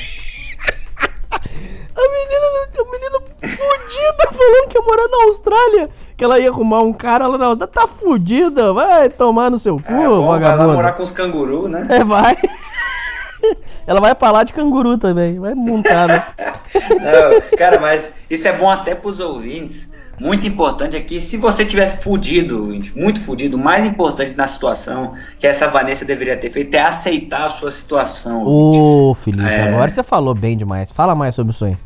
S2: A menina, a menina fudida falando que ia morar na Austrália. Que ela ia arrumar um cara lá na Austrália. Tá fudida, vai tomar no seu cu,
S3: É bom, vai lá
S2: vagabundo.
S3: morar com os cangurus, né?
S2: É, vai. Ela vai pra lá de canguru também, vai montar, né?
S3: Não, cara, mas isso é bom até pros ouvintes. Muito importante aqui, se você tiver fudido, muito fudido, o mais importante na situação que essa Vanessa deveria ter feito é aceitar a sua situação.
S2: Ô, Felipe,
S3: É.
S2: agora você falou bem demais. Fala mais sobre isso aí.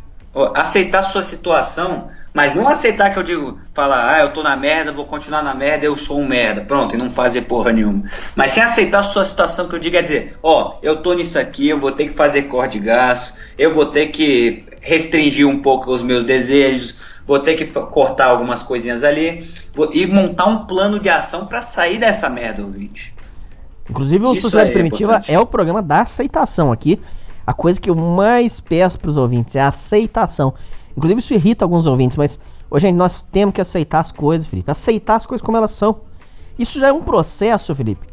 S3: Aceitar a sua situação, mas não aceitar que eu digo, falar, ah, eu tô na merda, vou continuar na merda, eu sou um merda, pronto, e não fazer porra nenhuma. Mas sem aceitar a sua situação, que eu digo é dizer, ó, eu tô nisso aqui, eu vou ter que fazer corte de gasto, eu vou ter que restringir um pouco os meus desejos, vou ter que cortar algumas coisinhas ali, vou- e montar um plano de ação pra sair dessa merda, ouvinte.
S2: Inclusive, o
S3: Isso
S2: Sociedade
S3: é
S2: Primitiva
S3: importante.
S2: é o programa da aceitação aqui. A coisa que eu mais peço pros ouvintes é a aceitação. Inclusive, isso irrita alguns ouvintes, mas, ô, gente, nós temos que aceitar as coisas, Felipe. Aceitar as coisas como elas são. Isso já é um processo, Felipe.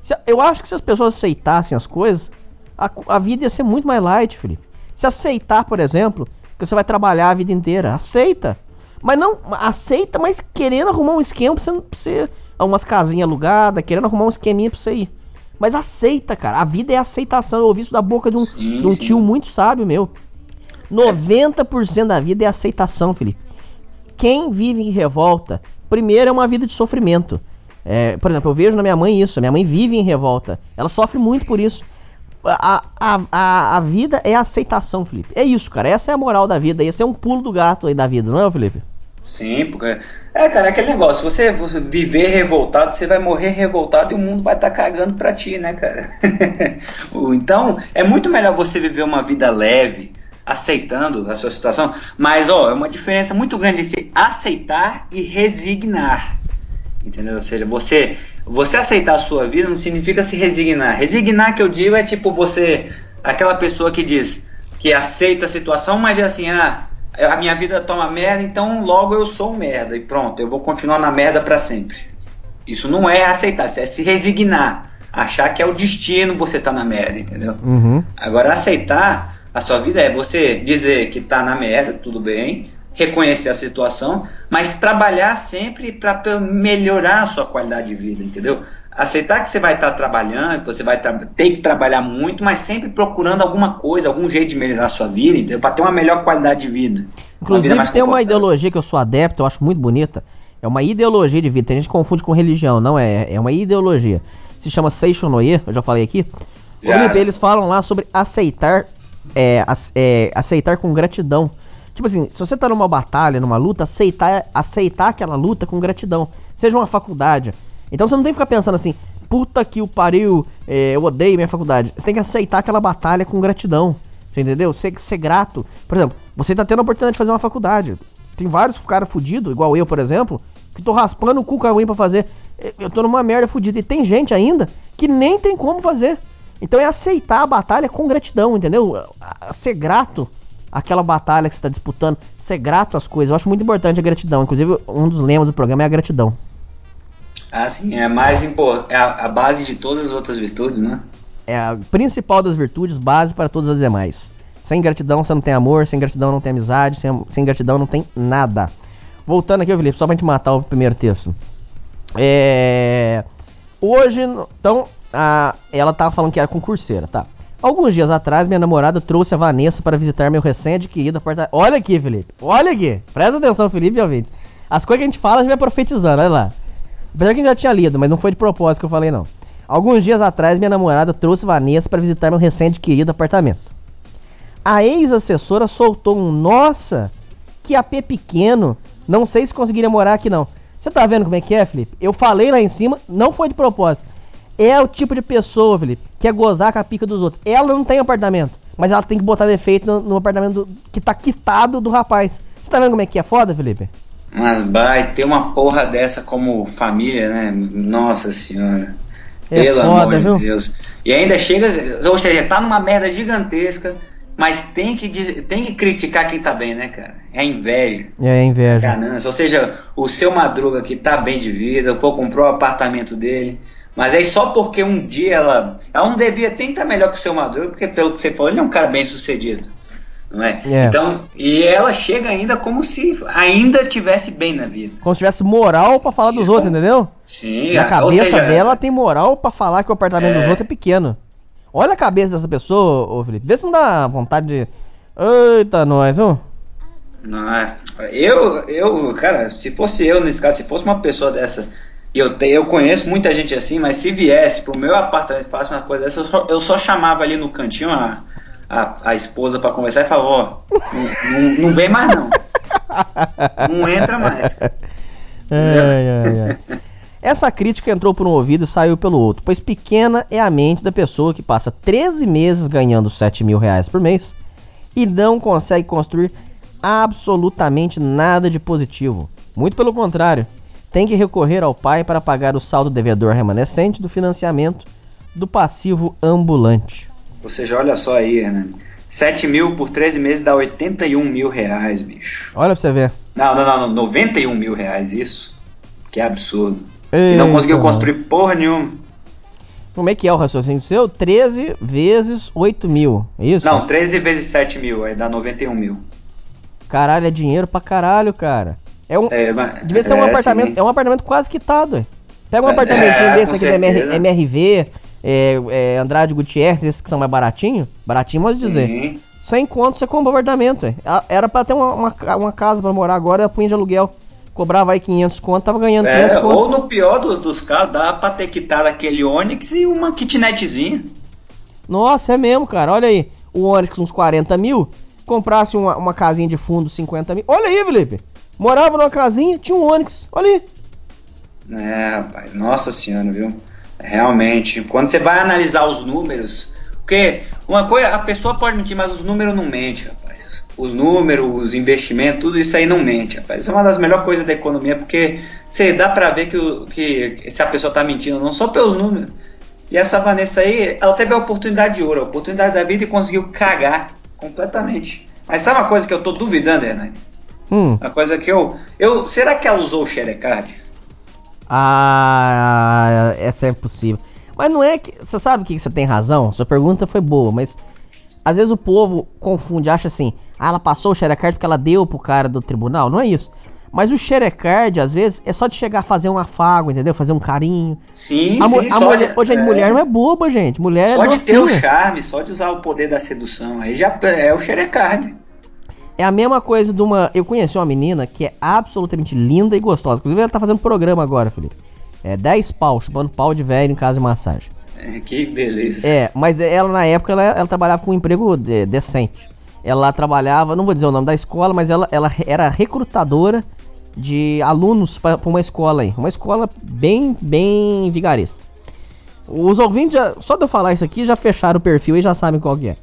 S2: Se- eu acho que se as pessoas aceitassem as coisas, a, a vida ia ser muito mais light, Felipe. Se aceitar, por exemplo, que você vai trabalhar a vida inteira, aceita. Mas não, aceita, mas querendo arrumar um esquema pra você, pra você umas casinhas alugadas, querendo arrumar um esqueminha pra você ir. Mas aceita, cara. A vida é aceitação. Eu ouvi isso da boca de um,
S3: Sim,
S2: de um tio muito sábio meu. 90% da vida é aceitação, Felipe. Quem vive em revolta, primeiro é uma vida de sofrimento. É, por exemplo, eu vejo na minha mãe isso. Minha mãe vive em revolta. Ela sofre muito por isso. A, a, a, a vida é aceitação, Felipe. É isso, cara. Essa é a moral da vida. Esse é um pulo do gato aí da vida, não é, Felipe?
S3: Sim, porque. É, cara, é aquele negócio. Se você viver revoltado, você vai morrer revoltado e o mundo vai estar cagando pra ti, né, cara? Então, é muito melhor você viver uma vida leve, aceitando a sua situação. Mas, ó, é uma diferença muito grande entre aceitar e resignar. Entendeu? Ou seja, você, você aceitar a sua vida não significa se resignar. Resignar que eu digo é tipo você, aquela pessoa que diz que aceita a situação, mas é assim, ah, a minha vida toma merda, então logo eu sou um merda e pronto, eu vou continuar na merda pra sempre. Isso não é aceitar, isso é se resignar, achar que é o destino você tá na merda, entendeu?
S2: Uhum.
S3: Agora aceitar, a sua vida é você dizer que tá na merda, tudo bem, reconhecer a situação, mas trabalhar sempre para melhorar a sua qualidade de vida, entendeu? Aceitar que você vai estar trabalhando, que você vai ter que trabalhar muito, mas sempre procurando alguma coisa, algum jeito de melhorar a sua vida, entendeu? Para ter uma melhor qualidade de vida.
S2: Inclusive, uma vida tem uma ideologia que eu sou adepto, eu acho muito bonita. É uma ideologia de vida. Tem gente que confunde com religião, não é? É uma ideologia. Se chama Seishonoye, eu já falei aqui. Já. Eles falam lá sobre aceitar, é, é, aceitar com gratidão. Tipo assim, se você tá numa batalha, numa luta, aceitar, aceitar aquela luta com gratidão. Seja uma faculdade. Então você não tem que ficar pensando assim, puta que o pariu, é, eu odeio minha faculdade. Você tem que aceitar aquela batalha com gratidão. Você entendeu? Ser, ser grato. Por exemplo, você tá tendo a oportunidade de fazer uma faculdade. Tem vários caras fudidos, igual eu, por exemplo, que tô raspando o cu com a unha pra fazer. Eu tô numa merda fudida. E tem gente ainda que nem tem como fazer. Então é aceitar a batalha com gratidão, entendeu? Ser grato àquela batalha que você está disputando, ser grato às coisas. Eu acho muito importante a gratidão. Inclusive, um dos lemas do programa é a gratidão.
S3: Ah, sim, é mais importante. É a, a base de todas as outras virtudes, né?
S2: É a principal das virtudes, base para todas as demais. Sem gratidão você não tem amor, sem gratidão não tem amizade, sem, sem gratidão não tem nada. Voltando aqui, Felipe, só pra gente matar o primeiro texto. É. Hoje, então, a, ela tava falando que era concurseira, tá? Alguns dias atrás, minha namorada trouxe a Vanessa para visitar meu recém-adquirido apartamento. Olha aqui, Felipe. Olha aqui. Presta atenção, Felipe e ouvintes. As coisas que a gente fala, a gente vai profetizando, olha lá. Apesar que a gente já tinha lido, mas não foi de propósito que eu falei, não. Alguns dias atrás, minha namorada trouxe Vanessa para visitar meu recém-adquirido apartamento. A ex-assessora soltou um nossa, que AP pequeno. Não sei se conseguiria morar aqui, não. Você tá vendo como é que é, Felipe? Eu falei lá em cima, não foi de propósito é o tipo de pessoa, Felipe, que é gozar com a pica dos outros. Ela não tem apartamento, mas ela tem que botar defeito no, no apartamento do, que tá quitado do rapaz. Você tá vendo como é que é foda, Felipe?
S3: Mas vai ter uma porra dessa como família, né? Nossa senhora. É Pelo foda, amor viu? de Deus. E ainda chega, ou seja, tá numa merda gigantesca, mas tem que, tem que criticar quem tá bem, né, cara? É inveja.
S2: É inveja.
S3: Ganância. Ou seja, o seu Madruga que tá bem de vida, pô, comprou o apartamento dele mas aí só porque um dia ela. Ela não devia ter estar melhor que o seu Maduro, porque pelo que você falou, ele é um cara bem sucedido. Não é? é? Então, e ela chega ainda como se ainda tivesse bem na vida.
S2: Como se tivesse moral para falar dos outros, entendeu?
S3: Sim.
S2: Na cabeça seja, dela tem moral para falar que o apartamento é... dos outros é pequeno. Olha a cabeça dessa pessoa, ô Felipe. Vê se não dá vontade de. Eita, nós, viu?
S3: Não, é. eu, eu, cara, se fosse eu nesse caso, se fosse uma pessoa dessa e eu, te, eu conheço muita gente assim, mas se viesse pro meu apartamento e falasse uma coisa dessa, eu só, eu só chamava ali no cantinho a, a, a esposa para conversar e falava, ó, não, não, não, vem mais não. Não entra mais.
S2: Essa crítica entrou por um ouvido e saiu pelo outro, pois pequena é a mente da pessoa que passa 13 meses ganhando 7 mil reais por mês e não consegue construir absolutamente nada de positivo. Muito pelo contrário, tem que recorrer ao pai para pagar o saldo devedor remanescente do financiamento do passivo ambulante.
S3: Ou seja, olha só aí, Hernani. 7 mil por 13 meses dá 81 mil reais, bicho.
S2: Olha pra você ver.
S3: Não, não, não, 91 mil reais, isso. Que absurdo. Eita. E não conseguiu construir porra nenhuma.
S2: Como é que é o raciocínio seu? 13 vezes 8 mil, é isso?
S3: Não, 13 vezes 7 mil, aí dá 91 mil.
S2: Caralho, é dinheiro pra caralho, cara. É um, é, mas, devia ser um é, apartamento, sim. é um apartamento quase quitado. Ué. Pega um é, apartamentinho é, desse aqui da MR, MRV, Andrade Gutierrez, esses que são mais baratinhos, baratinho, pode dizer. Sim. Sem conto você compra um apartamento. Ué. Era pra ter uma, uma, uma casa pra morar agora, punha de aluguel. Cobrava aí 500 conto, tava ganhando 500 conto.
S3: Ou no pior dos, dos casos, dá pra ter quitado aquele Onix e uma kitnetzinha.
S2: Nossa, é mesmo, cara. Olha aí. O Onix uns 40 mil, comprasse uma, uma casinha de fundo 50 mil. Olha aí, Felipe. Morava numa casinha, tinha um Onix. Olha aí.
S3: É, rapaz, nossa senhora, viu? Realmente, quando você vai analisar os números, porque uma coisa, a pessoa pode mentir, mas os números não mentem, rapaz. Os números, os investimentos, tudo isso aí não mente, rapaz. Isso é uma das melhores coisas da economia, porque você dá pra ver que, que se a pessoa tá mentindo, não só pelos números. E essa Vanessa aí, ela teve a oportunidade de ouro, a oportunidade da vida e conseguiu cagar completamente. Mas sabe uma coisa que eu tô duvidando, Hernani? Hum. Uma coisa que eu, eu. Será que ela usou o Xerecard?
S2: Ah, essa é possível. Mas não é que. Você sabe que você tem razão? Sua pergunta foi boa, mas. às vezes o povo confunde, acha assim, ah, ela passou o xerecard porque ela deu pro cara do tribunal. Não é isso. Mas o xerecard, às vezes, é só de chegar a fazer um afago, entendeu? Fazer um carinho.
S3: Sim,
S2: A,
S3: sim,
S2: a
S3: só
S2: mulher,
S3: de-
S2: gente,
S3: é,
S2: mulher não é boba, gente. Mulher
S3: Só
S2: é
S3: de ter o charme, só de usar o poder da sedução. Aí já é o xerecard.
S2: É a mesma coisa de uma. Eu conheci uma menina que é absolutamente linda e gostosa. Inclusive, ela tá fazendo programa agora, Felipe. É 10 pau, chupando pau de velho em casa de massagem.
S3: É, que beleza.
S2: É, mas ela na época ela, ela trabalhava com um emprego de- decente. Ela trabalhava, não vou dizer o nome da escola, mas ela, ela era recrutadora de alunos para uma escola aí. Uma escola bem, bem vigarista. Os ouvintes, já, só de eu falar isso aqui, já fecharam o perfil e já sabem qual que é.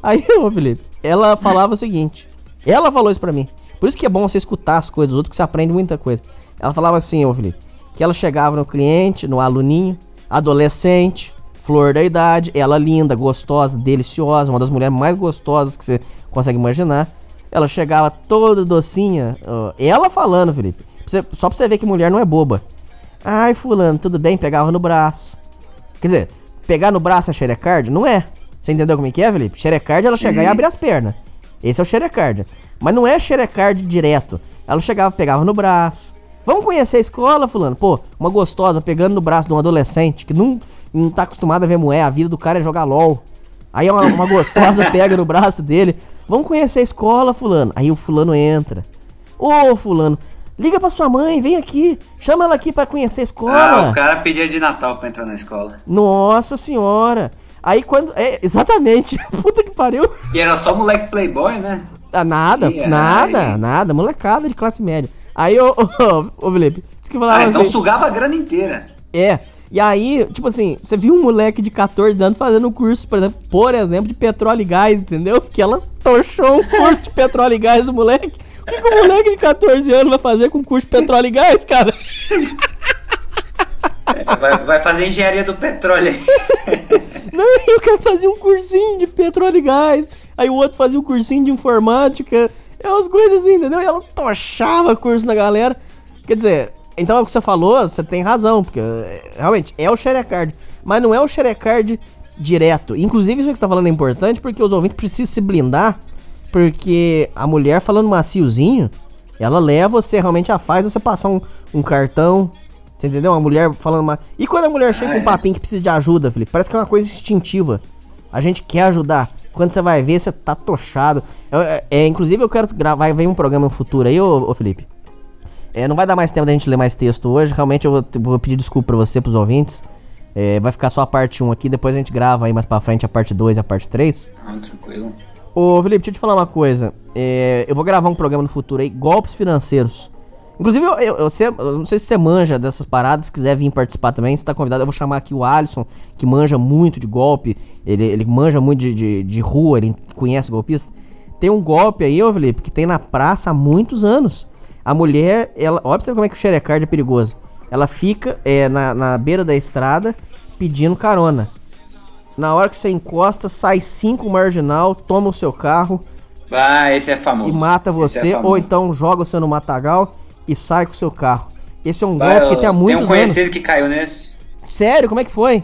S2: Aí, ô Felipe, ela falava o seguinte. Ela falou isso pra mim. Por isso que é bom você escutar as coisas dos outros, que você aprende muita coisa. Ela falava assim, ô Felipe, que ela chegava no cliente, no aluninho, adolescente, flor da idade, ela linda, gostosa, deliciosa, uma das mulheres mais gostosas que você consegue imaginar. Ela chegava toda docinha, ela falando, Felipe, só pra você ver que mulher não é boba. Ai, fulano, tudo bem? Pegava no braço. Quer dizer, pegar no braço é xerecard? Não é. Você entendeu como é que é, Felipe? Xerecard é ela chegar e abrir as pernas. Esse é o xerecard. Mas não é xerecard direto. Ela chegava, pegava no braço. Vamos conhecer a escola, fulano? Pô, uma gostosa pegando no braço de um adolescente que não, não tá acostumado a ver mulher. A vida do cara é jogar LOL. Aí uma, uma gostosa pega no braço dele. Vamos conhecer a escola, fulano. Aí o fulano entra. Ô, fulano, liga pra sua mãe, vem aqui. Chama ela aqui pra conhecer a escola.
S3: Ah, o cara pedia de Natal pra entrar na escola.
S2: Nossa senhora. Aí quando. É, exatamente. Puta que pariu.
S3: E era só moleque playboy, né?
S2: Ah, nada,
S3: Ih,
S2: nada,
S3: ai.
S2: nada. Molecada de classe média. Aí, ô, ô, ô Felipe, isso que eu falava
S3: Ah, então
S2: assim.
S3: sugava a grana inteira.
S2: É. E aí, tipo assim, você viu um moleque de 14 anos fazendo um curso, por exemplo, por exemplo, de petróleo e gás, entendeu? Que ela torchou um curso de petróleo e gás do moleque. O que, que o moleque de 14 anos vai fazer com um curso de petróleo e gás, cara?
S3: Vai, vai fazer engenharia do petróleo.
S2: Não, eu quero fazer um cursinho de petróleo e gás. Aí o outro fazia um cursinho de informática. É umas coisas assim, entendeu? E ela tochava curso na galera. Quer dizer, então é o que você falou, você tem razão, porque é, realmente é o Xerecard. Mas não é o Xerecard direto. Inclusive, isso que você tá falando é importante porque os ouvintes precisam se blindar. Porque a mulher falando maciozinho, ela leva você realmente a faz você passar um, um cartão. Você entendeu? Uma mulher falando uma. E quando a mulher chega
S3: Ah,
S2: com um
S3: é.
S2: papinho que precisa de ajuda, Felipe? Parece que é uma coisa instintiva. A gente quer ajudar. Quando você vai ver, você tá tochado. É, é, inclusive, eu quero gravar. Vai vir um programa no futuro aí, ô, ô Felipe. É, não vai dar mais tempo da gente ler mais texto hoje. Realmente eu vou, vou pedir desculpa pra você, pros ouvintes. É, vai ficar só a parte 1 aqui, depois a gente grava aí mais pra frente a parte 2 e a parte 3.
S3: Ah, tranquilo.
S2: Ô, Felipe, deixa eu te falar uma coisa. É, eu vou gravar um programa no futuro aí, golpes financeiros. Inclusive, eu, eu, eu sei- eu não sei se você manja dessas paradas, se quiser vir participar também, você tá convidado. Eu vou chamar aqui o Alisson, que manja muito de golpe. Ele, ele manja muito de, de, de rua, ele conhece golpista. Tem um golpe aí, ô Felipe, que tem na praça há muitos anos. A mulher, ela. Olha pra você como é que o xerecard é perigoso. Ela fica é, na, na beira da estrada pedindo carona. Na hora que você encosta, sai cinco marginal, toma o seu carro
S3: Ah, esse é famoso.
S2: e mata
S3: Esse
S2: você,
S3: é
S2: ou então joga você no matagal e sai com o seu carro. Esse é um
S3: Bah,
S2: golpe que tem há muitos
S3: Tem um conhecido
S2: anos.
S3: que caiu nesse.
S2: Sério, como é que foi?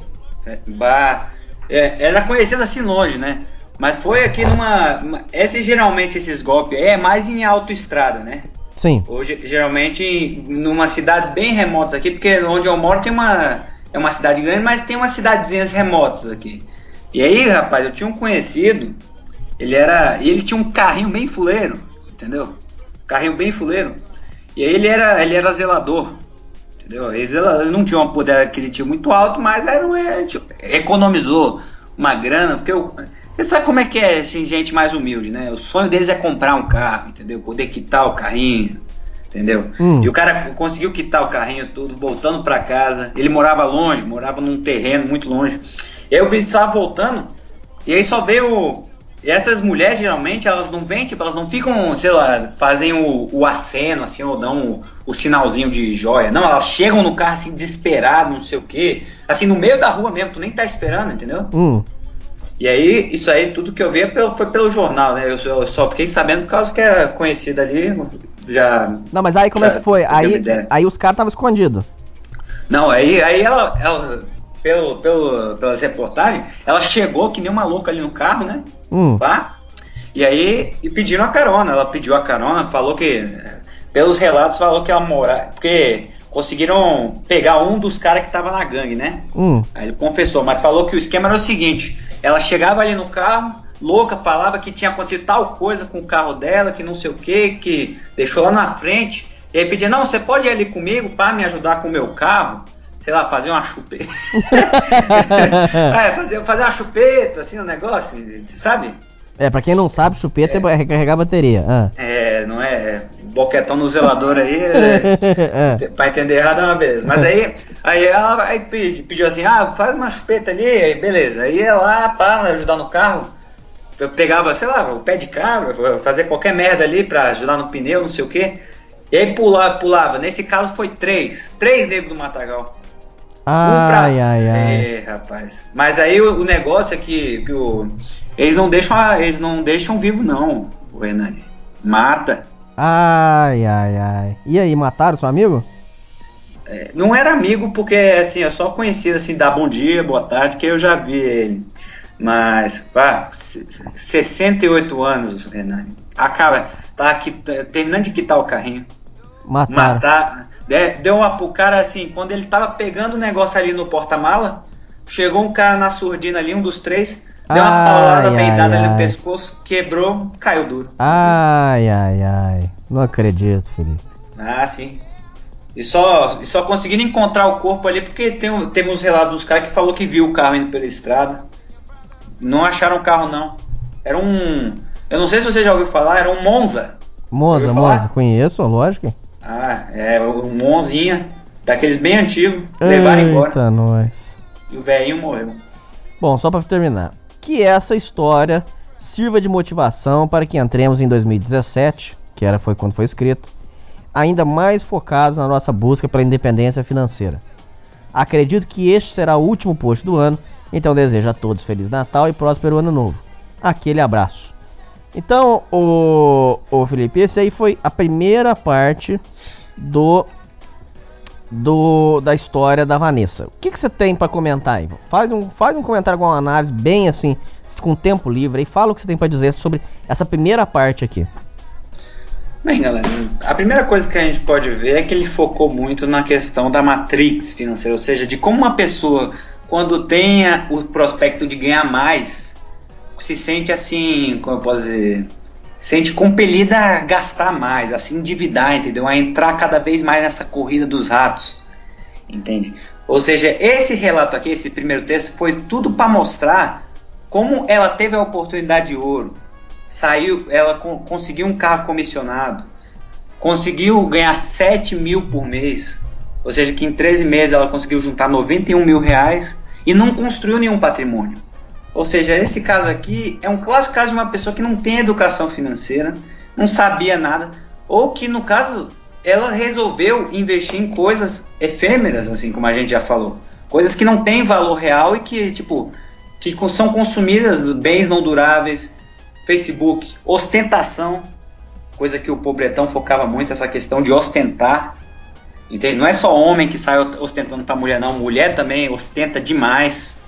S3: Bah, é, era conhecido assim longe, né? Mas foi aqui numa. uma- esse, geralmente esses golpes é mais em autoestrada, né?
S2: Sim.
S3: Hoje, geralmente, em numa cidades bem remotas aqui, porque onde eu moro tem uma. É uma cidade grande, mas tem umas cidadezinhas remotas aqui. E aí, rapaz, eu tinha um conhecido, ele era. E ele tinha um carrinho bem fuleiro, entendeu? Carrinho bem fuleiro. E aí ele era, ele era zelador. Entendeu? Ele, não tinha um poder aquisitivo muito alto, mas era um, é, tipo, economizou uma grana, porque eu, você sabe como é que é assim, gente mais humilde, né? O sonho deles é comprar um carro, entendeu? Poder quitar o carrinho, entendeu?
S2: Hum.
S3: E o cara conseguiu quitar o carrinho tudo, voltando pra casa. Ele morava longe, morava num terreno muito longe. E aí o bicho estava voltando, e aí só veio. E essas mulheres geralmente elas não vêm, tipo, elas não ficam, sei lá, fazem o, o aceno, assim, ou dão o, o sinalzinho de joia. Não, elas chegam no carro assim, desesperadas, não sei o quê. Assim, no meio da rua mesmo, tu nem tá esperando, entendeu?
S2: Hum.
S3: E aí, isso aí, tudo que eu vi é foi pelo jornal, né? Eu só, eu só fiquei sabendo por causa que era conhecido ali, já...
S2: Não, mas aí como é
S3: Já
S2: que foi? Aí, aí os caras estavam escondidos.
S3: Não, aí, aí ela, ela- pelo, pelo, pelas reportagens, ela chegou que nem uma louca ali no carro, né?
S2: Hum.
S3: Pá. E aí e pediram a carona. Ela pediu a carona, falou que. Pelos relatos, falou que ela mora. Porque conseguiram pegar um dos caras que tava na gangue, né?
S2: Hum.
S3: Aí ele confessou, mas falou que o esquema era o seguinte: ela chegava ali no carro, louca, falava que tinha acontecido tal coisa com o carro dela, que não sei o que, que deixou lá na frente. E aí pedia: não, você pode ir ali comigo para me ajudar com o meu carro? Sei lá, fazer uma chupeta. é, fazer, fazer uma chupeta, assim, um negócio, sabe?
S2: É, pra quem não sabe, chupeta é, recarregar a bateria. Ah.
S3: É, não é. Boquetão no zelador aí, é,
S2: É.
S3: pra entender errado é uma beleza. Mas aí, aí ela aí pedi- pediu assim, ah, faz uma chupeta ali, aí beleza. Aí ia lá, pá, ajudar no carro. Eu pegava, sei lá, o pé de cabra, fazer qualquer merda ali pra ajudar no pneu, não sei o quê. E aí pulava, pulava. Nesse caso foi três. Três negros do Matagal. Pra-
S2: Ai, ai, ai.
S3: É, rapaz. Mas aí o, o negócio é que, que o- eles não deixam a- eles não deixam vivo não, o Hernani. Mata.
S2: Ai, ai, ai. E aí, mataram seu amigo?
S3: É, Não era amigo porque assim, eu só conhecia assim, dar bom dia, boa tarde, que eu já vi ele. Mas, pá, se- 68 anos, Hernani. Acaba, tá aqui, terminando de quitar o carrinho.
S2: Mataram.
S3: Matar. de- Deu uma pro cara assim, quando ele tava pegando o negócio ali no porta-mala, chegou um cara na surdina ali, um dos três, deu uma
S2: Ai,
S3: paulada peidada ali no pescoço, quebrou, caiu duro.
S2: Ai, ai, ai. Não acredito, Felipe.
S3: Ah, sim. E só, e só conseguiram encontrar o corpo ali porque tem, teve uns relatos dos caras que falou que viu o carro indo pela estrada. Não acharam o carro, não. Era um. Eu não sei se você já ouviu falar, era um Monza.
S2: Monza? Monza, conheço, lógico.
S3: Ah, é um Monzinha, daqueles bem antigos, levaram embora.
S2: Eita, nós.
S3: E o velhinho morreu.
S2: Bom, só pra terminar. Que essa história sirva de motivação para que entremos em 2017, que era foi quando foi escrito, ainda mais focados na nossa busca pela independência financeira. Acredito que este será o último post do ano, então desejo a todos Feliz Natal e próspero Ano Novo. Aquele abraço. Então, o, o Felipe, esse aí foi a primeira parte do do da história da Vanessa. O que, você tem pra comentar? Faz um, faz um comentário com uma análise bem assim, com tempo livre e fala o que você tem pra dizer sobre essa primeira parte aqui.
S3: Bem, galera, a primeira coisa que a gente pode ver é que ele focou muito na questão da matrix financeira, ou seja, de como uma pessoa, quando tenha o prospecto de ganhar mais, se sente assim, como eu posso dizer, sente compelida a gastar mais, a se endividar, entendeu? A entrar cada vez mais nessa corrida dos ratos, entende? Ou seja, esse relato aqui, esse primeiro texto, foi tudo para mostrar como ela teve a oportunidade de ouro, saiu, ela con- conseguiu um carro comissionado, conseguiu ganhar 7 mil por mês, ou seja, que em 13 meses ela conseguiu juntar 91 mil reais e não construiu nenhum patrimônio. Ou seja, esse caso aqui é um clássico caso de uma pessoa que não tem educação financeira, não sabia nada, ou que no caso ela resolveu investir em coisas efêmeras, assim como a gente já falou, coisas que não têm valor real e que tipo que são consumidas bens não duráveis, Facebook, ostentação, coisa que o pobretão focava muito essa questão de ostentar. Entende? Não é só homem que sai ostentando para mulher, não. Mulher também ostenta demais.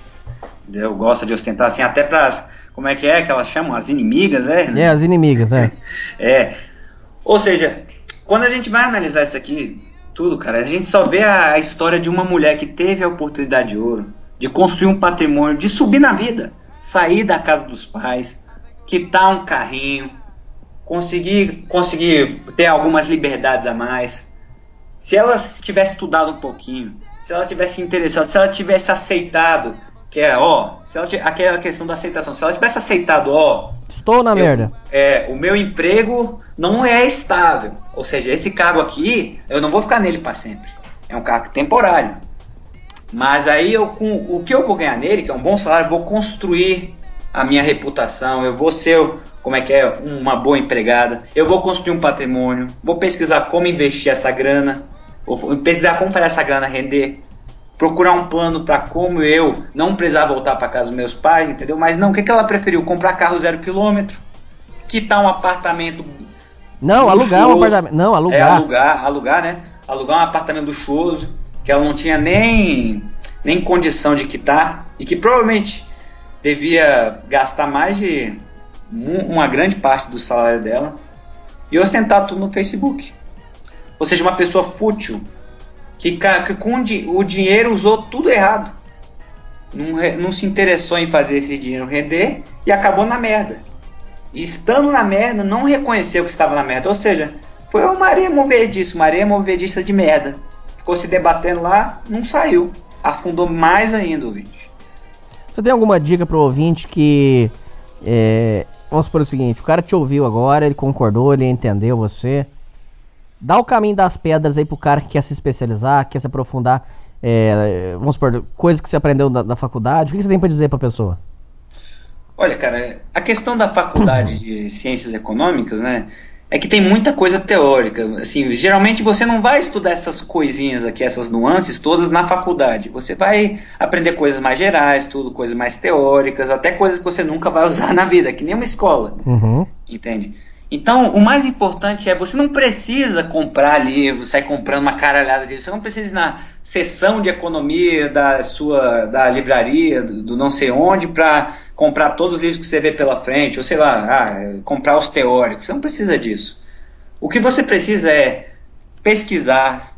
S3: Eu gosto de ostentar assim, até para como é que é que elas chamam? As inimigas, é?
S2: É, as inimigas, é.
S3: É. Ou seja, quando a gente vai analisar isso aqui, tudo, cara, a gente só vê a, a história de uma mulher que teve a oportunidade de ouro, de construir um patrimônio, de subir na vida, sair da casa dos pais, quitar um carrinho, conseguir, conseguir ter algumas liberdades a mais. Se ela tivesse estudado um pouquinho, se ela tivesse interessado, se ela tivesse aceitado, que é, ó, se ela, aquela questão da aceitação, se ela tivesse aceitado, ó,
S2: Estou na
S3: eu-
S2: merda.
S3: É, o meu emprego não é estável. Ou seja, esse cargo aqui, eu não vou ficar nele para sempre. É um cargo temporário. Mas aí eu com o que eu vou ganhar nele, que é um bom salário, eu vou construir a minha reputação, eu vou ser, como é que é, uma boa empregada, eu vou construir um patrimônio, vou pesquisar como investir essa grana, vou pesquisar como fazer essa grana render, procurar um plano para como eu não precisar voltar para casa dos meus pais, entendeu? Mas não, o que, que ela preferiu? Comprar carro zero quilômetro, quitar um apartamento
S2: Não, alugar um apartamento. Não,
S3: é,
S2: alugar.
S3: alugar, alugar, né? Alugar um apartamento luxuoso, que ela não tinha nem nem condição de quitar e que provavelmente devia gastar mais de uma grande parte do salário dela e ostentar tudo no Facebook. Ou seja, uma pessoa fútil que, que com o dinheiro usou tudo errado. Não, não se interessou em fazer esse dinheiro render e acabou na merda. E estando na merda, não reconheceu que estava na merda. Ou seja, foi uma areia movediça, uma areia movediça de merda. Ficou se debatendo lá, não saiu. Afundou mais ainda o vídeo.
S2: Você tem alguma dica pro ouvinte que. É, vamos supor o seguinte: o cara te ouviu agora, ele concordou, ele entendeu você. Dá o caminho das pedras aí pro cara que quer se especializar, quer se aprofundar. É, vamos supor, coisas que você aprendeu da, da faculdade. O que você tem para dizer pra pessoa?
S3: Olha, cara, a questão da faculdade de ciências econômicas, né? é que tem muita coisa teórica. Assim, geralmente você não vai estudar essas coisinhas aqui, essas nuances todas na faculdade. Você vai aprender coisas mais gerais, tudo, coisas mais teóricas, até coisas que você nunca vai usar na vida, que nem uma escola.
S2: Uhum.
S3: Entende? Então, o mais importante é você não precisa comprar livro, sair comprando uma caralhada de livro. Você não precisa ir na seção de economia da sua da livraria, do, do não sei onde, para comprar todos os livros que você vê pela frente, ou sei lá, ah, comprar os teóricos. Você não precisa disso. O que você precisa é pesquisar,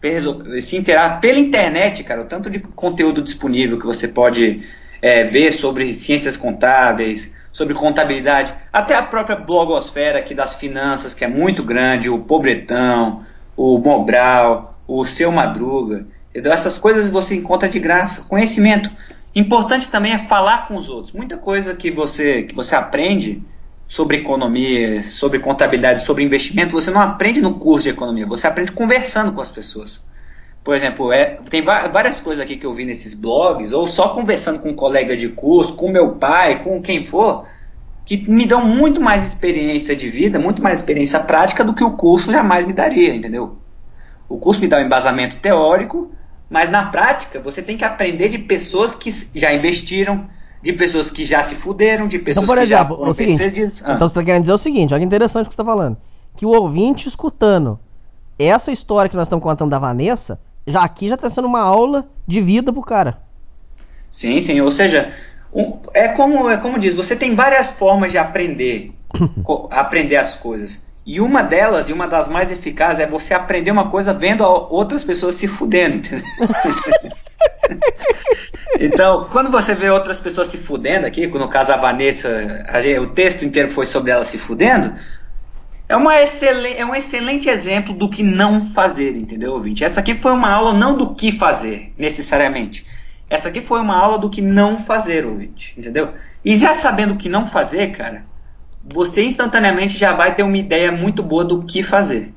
S3: se interar pela internet, cara, o tanto de conteúdo disponível que você pode é, ver sobre ciências contábeis, sobre contabilidade, até a própria blogosfera aqui das finanças, que é muito grande, o Pobretão, o Mobral, o Seu Madruga. Entendeu? Essas coisas você encontra de graça. Conhecimento. Importante também é falar com os outros. Muita coisa que você, que você aprende sobre economia, sobre contabilidade, sobre investimento, você não aprende no curso de economia, você aprende conversando com as pessoas. Por exemplo, é, tem várias coisas aqui que eu vi nesses blogs, ou só conversando com um colega de curso, com meu pai, com quem for, que me dão muito mais experiência de vida, muito mais experiência prática do que o curso jamais me daria, entendeu? O curso me dá um embasamento teórico, mas na prática você tem que aprender de pessoas que já investiram, de pessoas que já se fuderam, de pessoas
S2: então, por exemplo,
S3: que já
S2: o seguinte, ah. Então você está querendo dizer o seguinte, olha que interessante o que você está falando. Que o ouvinte escutando essa história que nós estamos contando da Vanessa já aqui já está sendo uma aula de vida pro cara.
S3: Sim, sim. Ou seja, um, é como é como diz, você tem várias formas de aprender, aprender as coisas. E uma delas, e uma das mais eficazes, é você aprender uma coisa vendo outras pessoas se fudendo, entendeu? então, quando você vê outras pessoas se fudendo aqui, no caso a Vanessa, a, o texto inteiro foi sobre ela se fudendo, é, uma é um excelente exemplo do que não fazer, entendeu, ouvinte? Essa aqui foi uma aula não do que fazer, necessariamente. Essa aqui foi uma aula do que não fazer, ouvinte, entendeu? E já sabendo o que não fazer, cara, você instantaneamente já vai ter uma ideia muito boa do que fazer.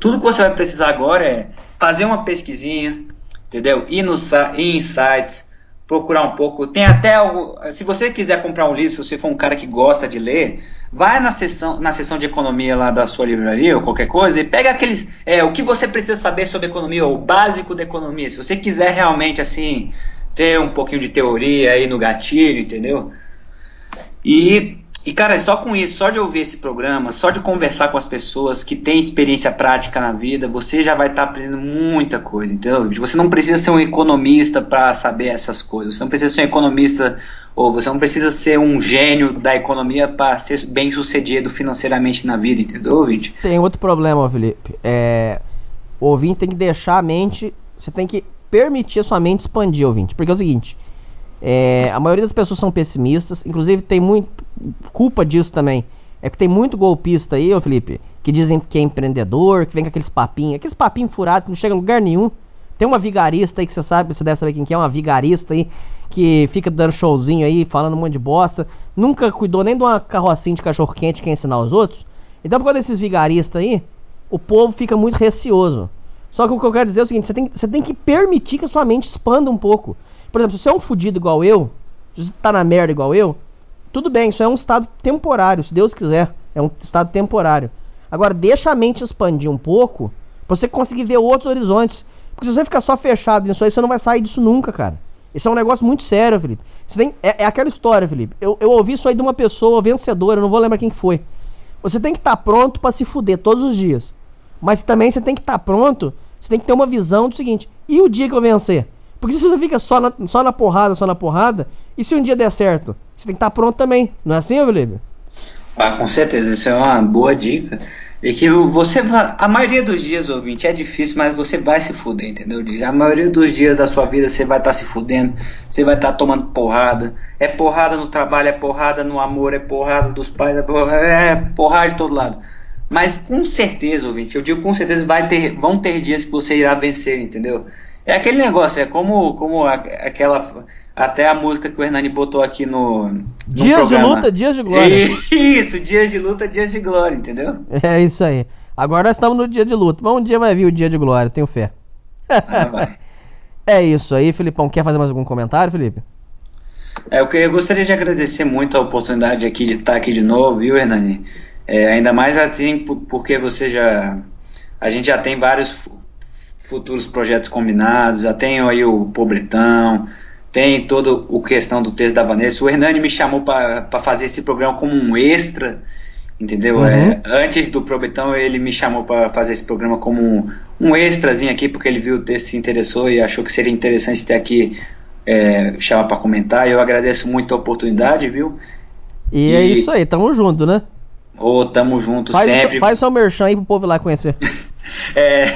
S3: Tudo que você vai precisar agora é fazer uma pesquisinha, entendeu? Ir, no, ir em sites, procurar um pouco. Tem até algo. Se você quiser comprar um livro, se você for um cara que gosta de ler, vai na seção, na seção de economia lá da sua livraria ou qualquer coisa e pega aqueles. É, o que você precisa saber sobre economia, o básico da economia. Se você quiser realmente assim ter um pouquinho de teoria aí no gatilho, entendeu? E e, cara, só com isso, só de ouvir esse programa, só de conversar com as pessoas que têm experiência prática na vida, você já vai estar tá aprendendo muita coisa, entendeu? Você não precisa ser um economista para saber essas coisas. Você não precisa ser um economista ou você não precisa ser um gênio da economia para ser bem sucedido financeiramente na vida, entendeu, ouvinte?
S2: Tem outro problema, Felipe. É... O ouvinte tem que deixar a mente. Você tem que permitir a sua mente expandir, ouvinte. Porque é o seguinte. É, a maioria das pessoas são pessimistas, inclusive tem muito culpa disso também. É que tem muito golpista aí, ô Felipe, que dizem que é empreendedor, que vem com aqueles papinhos, aqueles papinhos furados que não chega a lugar nenhum. Tem uma vigarista aí que você sabe, você deve saber quem que é, uma vigarista aí, que fica dando showzinho aí, falando um monte de bosta. Nunca cuidou nem de uma carrocinha de cachorro quente que ensinar os outros. Então, por causa desses vigaristas aí, o povo fica muito receoso. Só que o que eu quero dizer é o seguinte: você tem, você tem que permitir que a sua mente expanda um pouco. Por exemplo, se você é um fudido igual eu, se você tá na merda igual eu, tudo bem, isso é um estado temporário, se Deus quiser. É um estado temporário. Agora, deixa a mente expandir um pouco pra você conseguir ver outros horizontes. Porque se você ficar só fechado nisso aí, você não vai sair disso nunca, cara. Isso é um negócio muito sério, Felipe. Você tem, é, é aquela história, Felipe. Eu, eu ouvi isso aí de uma pessoa vencedora, eu não vou lembrar quem que foi. Você tem que estar tá pronto para se fuder todos os dias. Mas também você tem que estar tá pronto, você tem que ter uma visão do seguinte: e o dia que eu vencer? Porque se você fica só na, só na porrada, só na porrada, e se um dia der certo? Você tem que estar pronto também. Não é assim, Felipe?
S3: Ah, com certeza, isso é uma boa dica. E que você vai. A maioria dos dias, ouvinte, é difícil, mas você vai se fuder, entendeu? A maioria dos dias da sua vida você vai estar tá se fudendo, você vai estar tá tomando porrada. É porrada no trabalho, é porrada no amor, é porrada dos pais, é porrada, é porrada de todo lado. Mas com certeza, ouvinte, eu digo com certeza, vai ter, vão ter dias que você irá vencer, entendeu? É aquele negócio, é como, como aquela até a música que o Hernani botou aqui no. no
S2: dias programa. de luta, dias de glória.
S3: Isso, dias de luta, dias de glória, entendeu?
S2: É isso aí. Agora nós estamos no dia de luta, mas um dia vai vir o dia de glória, tenho fé. Ah, vai. é isso aí, Filipão. Quer fazer mais algum comentário, Felipe?
S3: É, eu, eu gostaria de agradecer muito a oportunidade aqui de estar aqui de novo, viu, Hernani? É, ainda mais assim porque você já. A gente já tem vários futuros projetos combinados, já tem aí o Pobretão tem toda o questão do texto da Vanessa. O Hernani me chamou para fazer esse programa como um extra, entendeu? Uhum. É, antes do Probetão, ele me chamou para fazer esse programa como um, um extrazinho aqui, porque ele viu o texto, se interessou e achou que seria interessante ter aqui, é, chamar para comentar. Eu agradeço muito a oportunidade, viu?
S2: E, é e é isso aí, tamo junto, né?
S3: Ô, oh, tamo junto
S2: faz
S3: sempre.
S2: O, faz seu merchan aí pro povo lá conhecer.
S3: É,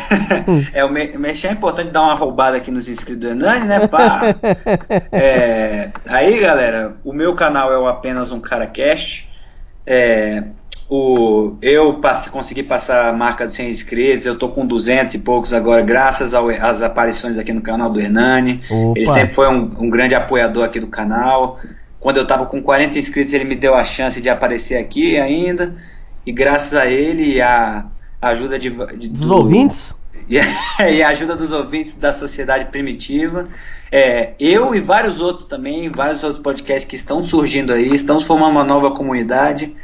S3: hum. é o mexer é importante dar uma roubada aqui nos inscritos do Hernani, né? Pá. É, aí, galera, o meu canal é o apenas um cara cast. É, o, eu passe, consegui passar a marca de 100 inscritos, eu tô com 200 e poucos agora, graças às aparições aqui no canal do Hernani. Opa. Ele sempre foi um, um, grande apoiador aqui do canal. Quando eu tava com 40 inscritos, ele me deu a chance de aparecer aqui ainda. E graças a ele e a ajuda de, de
S2: dos do, ouvintes
S3: e a ajuda dos ouvintes da sociedade primitiva. É, eu e vários outros também, vários outros podcasts que estão surgindo aí, estamos formando uma nova comunidade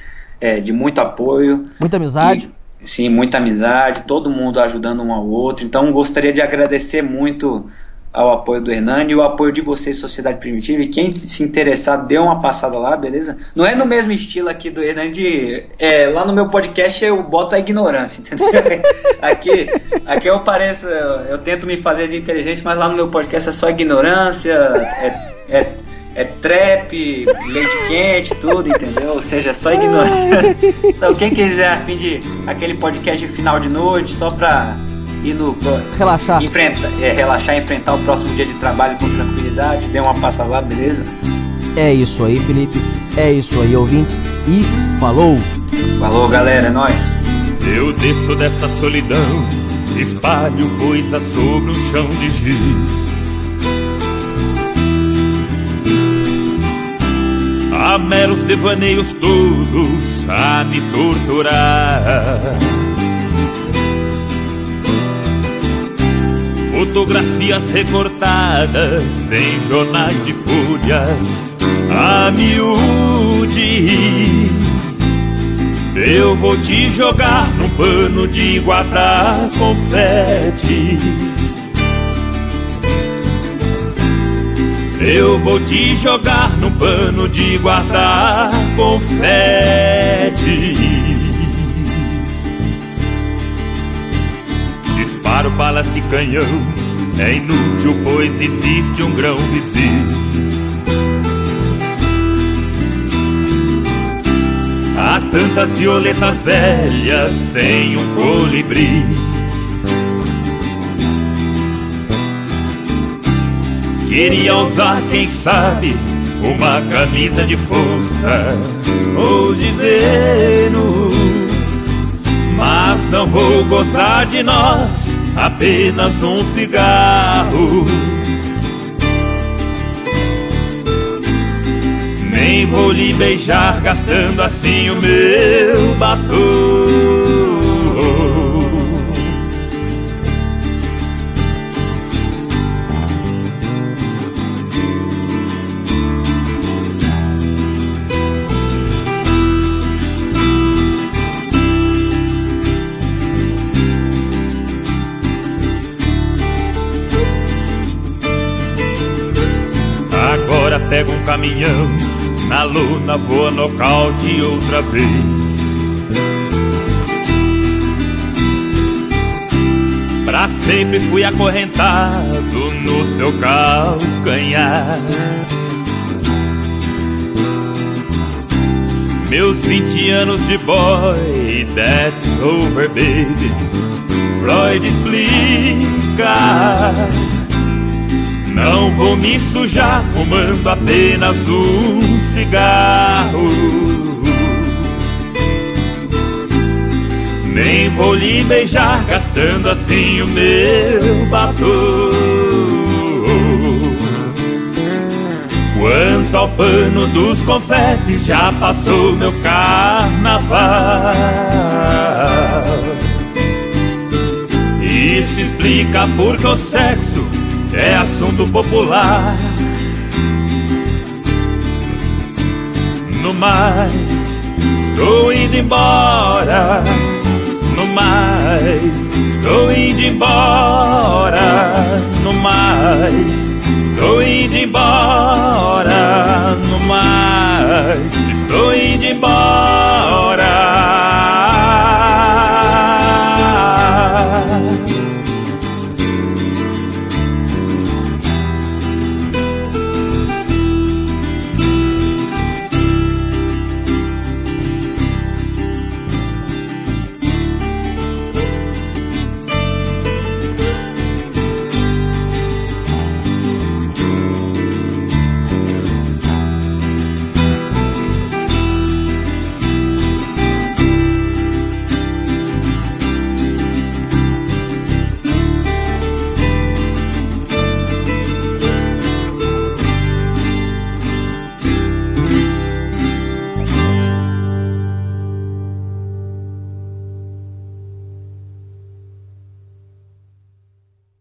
S3: é, de muito apoio.
S2: Muita amizade.
S3: E, sim, muita amizade, todo mundo ajudando um ao outro. Então gostaria de agradecer muito ao apoio do Hernani e o apoio de vocês, Sociedade Primitiva. E quem se interessar, dê uma passada lá, beleza? Não é no mesmo estilo aqui do Hernani. É, lá no meu podcast eu boto a ignorância, entendeu? aqui, aqui eu pareço. Eu tento me fazer de inteligente, mas lá no meu podcast é só ignorância, é, é, é trap, leite quente, tudo, entendeu? Ou seja, é só ignorância. Então quem quiser a fim de aquele podcast final de noite, só pra e no
S2: relaxar.
S3: Enfrenta, é, relaxar, enfrentar o próximo dia de trabalho com tranquilidade, dê uma passa lá, beleza?
S2: É isso aí, Felipe. É isso aí, ouvintes. E falou!
S3: Falou, galera, é nóis.
S4: Eu desço dessa solidão, espalho coisas sobre um chão de giz. Há meros devaneios todos a me torturar. Fotografias recortadas em jornais de folhas a miúde. Eu vou te jogar num pano de guardar confete. Eu vou te jogar num pano de guardar confete. Disparo balas de canhão é inútil, pois existe um grão vizinho. Há tantas violetas velhas sem um colibri. Queria usar, quem sabe, uma camisa de força ou de Vênus, mas não vou gozar de nós apenas um cigarro. Nem vou lhe beijar, gastando assim o meu batom. Pego um caminhão, na luna voa nocaute outra vez. Pra sempre fui acorrentado no seu calcanhar. Meus 20 anos de boy, that's over, baby. Freud explica. Não vou me sujar fumando apenas um cigarro. Nem vou lhe beijar gastando assim o meu batom. Quanto ao pano dos confetes, já passou meu carnaval. Isso explica porque o sexo é assunto popular. No mais, estou indo embora. No mais, estou indo embora. No mais, estou indo embora. No mais, estou indo embora.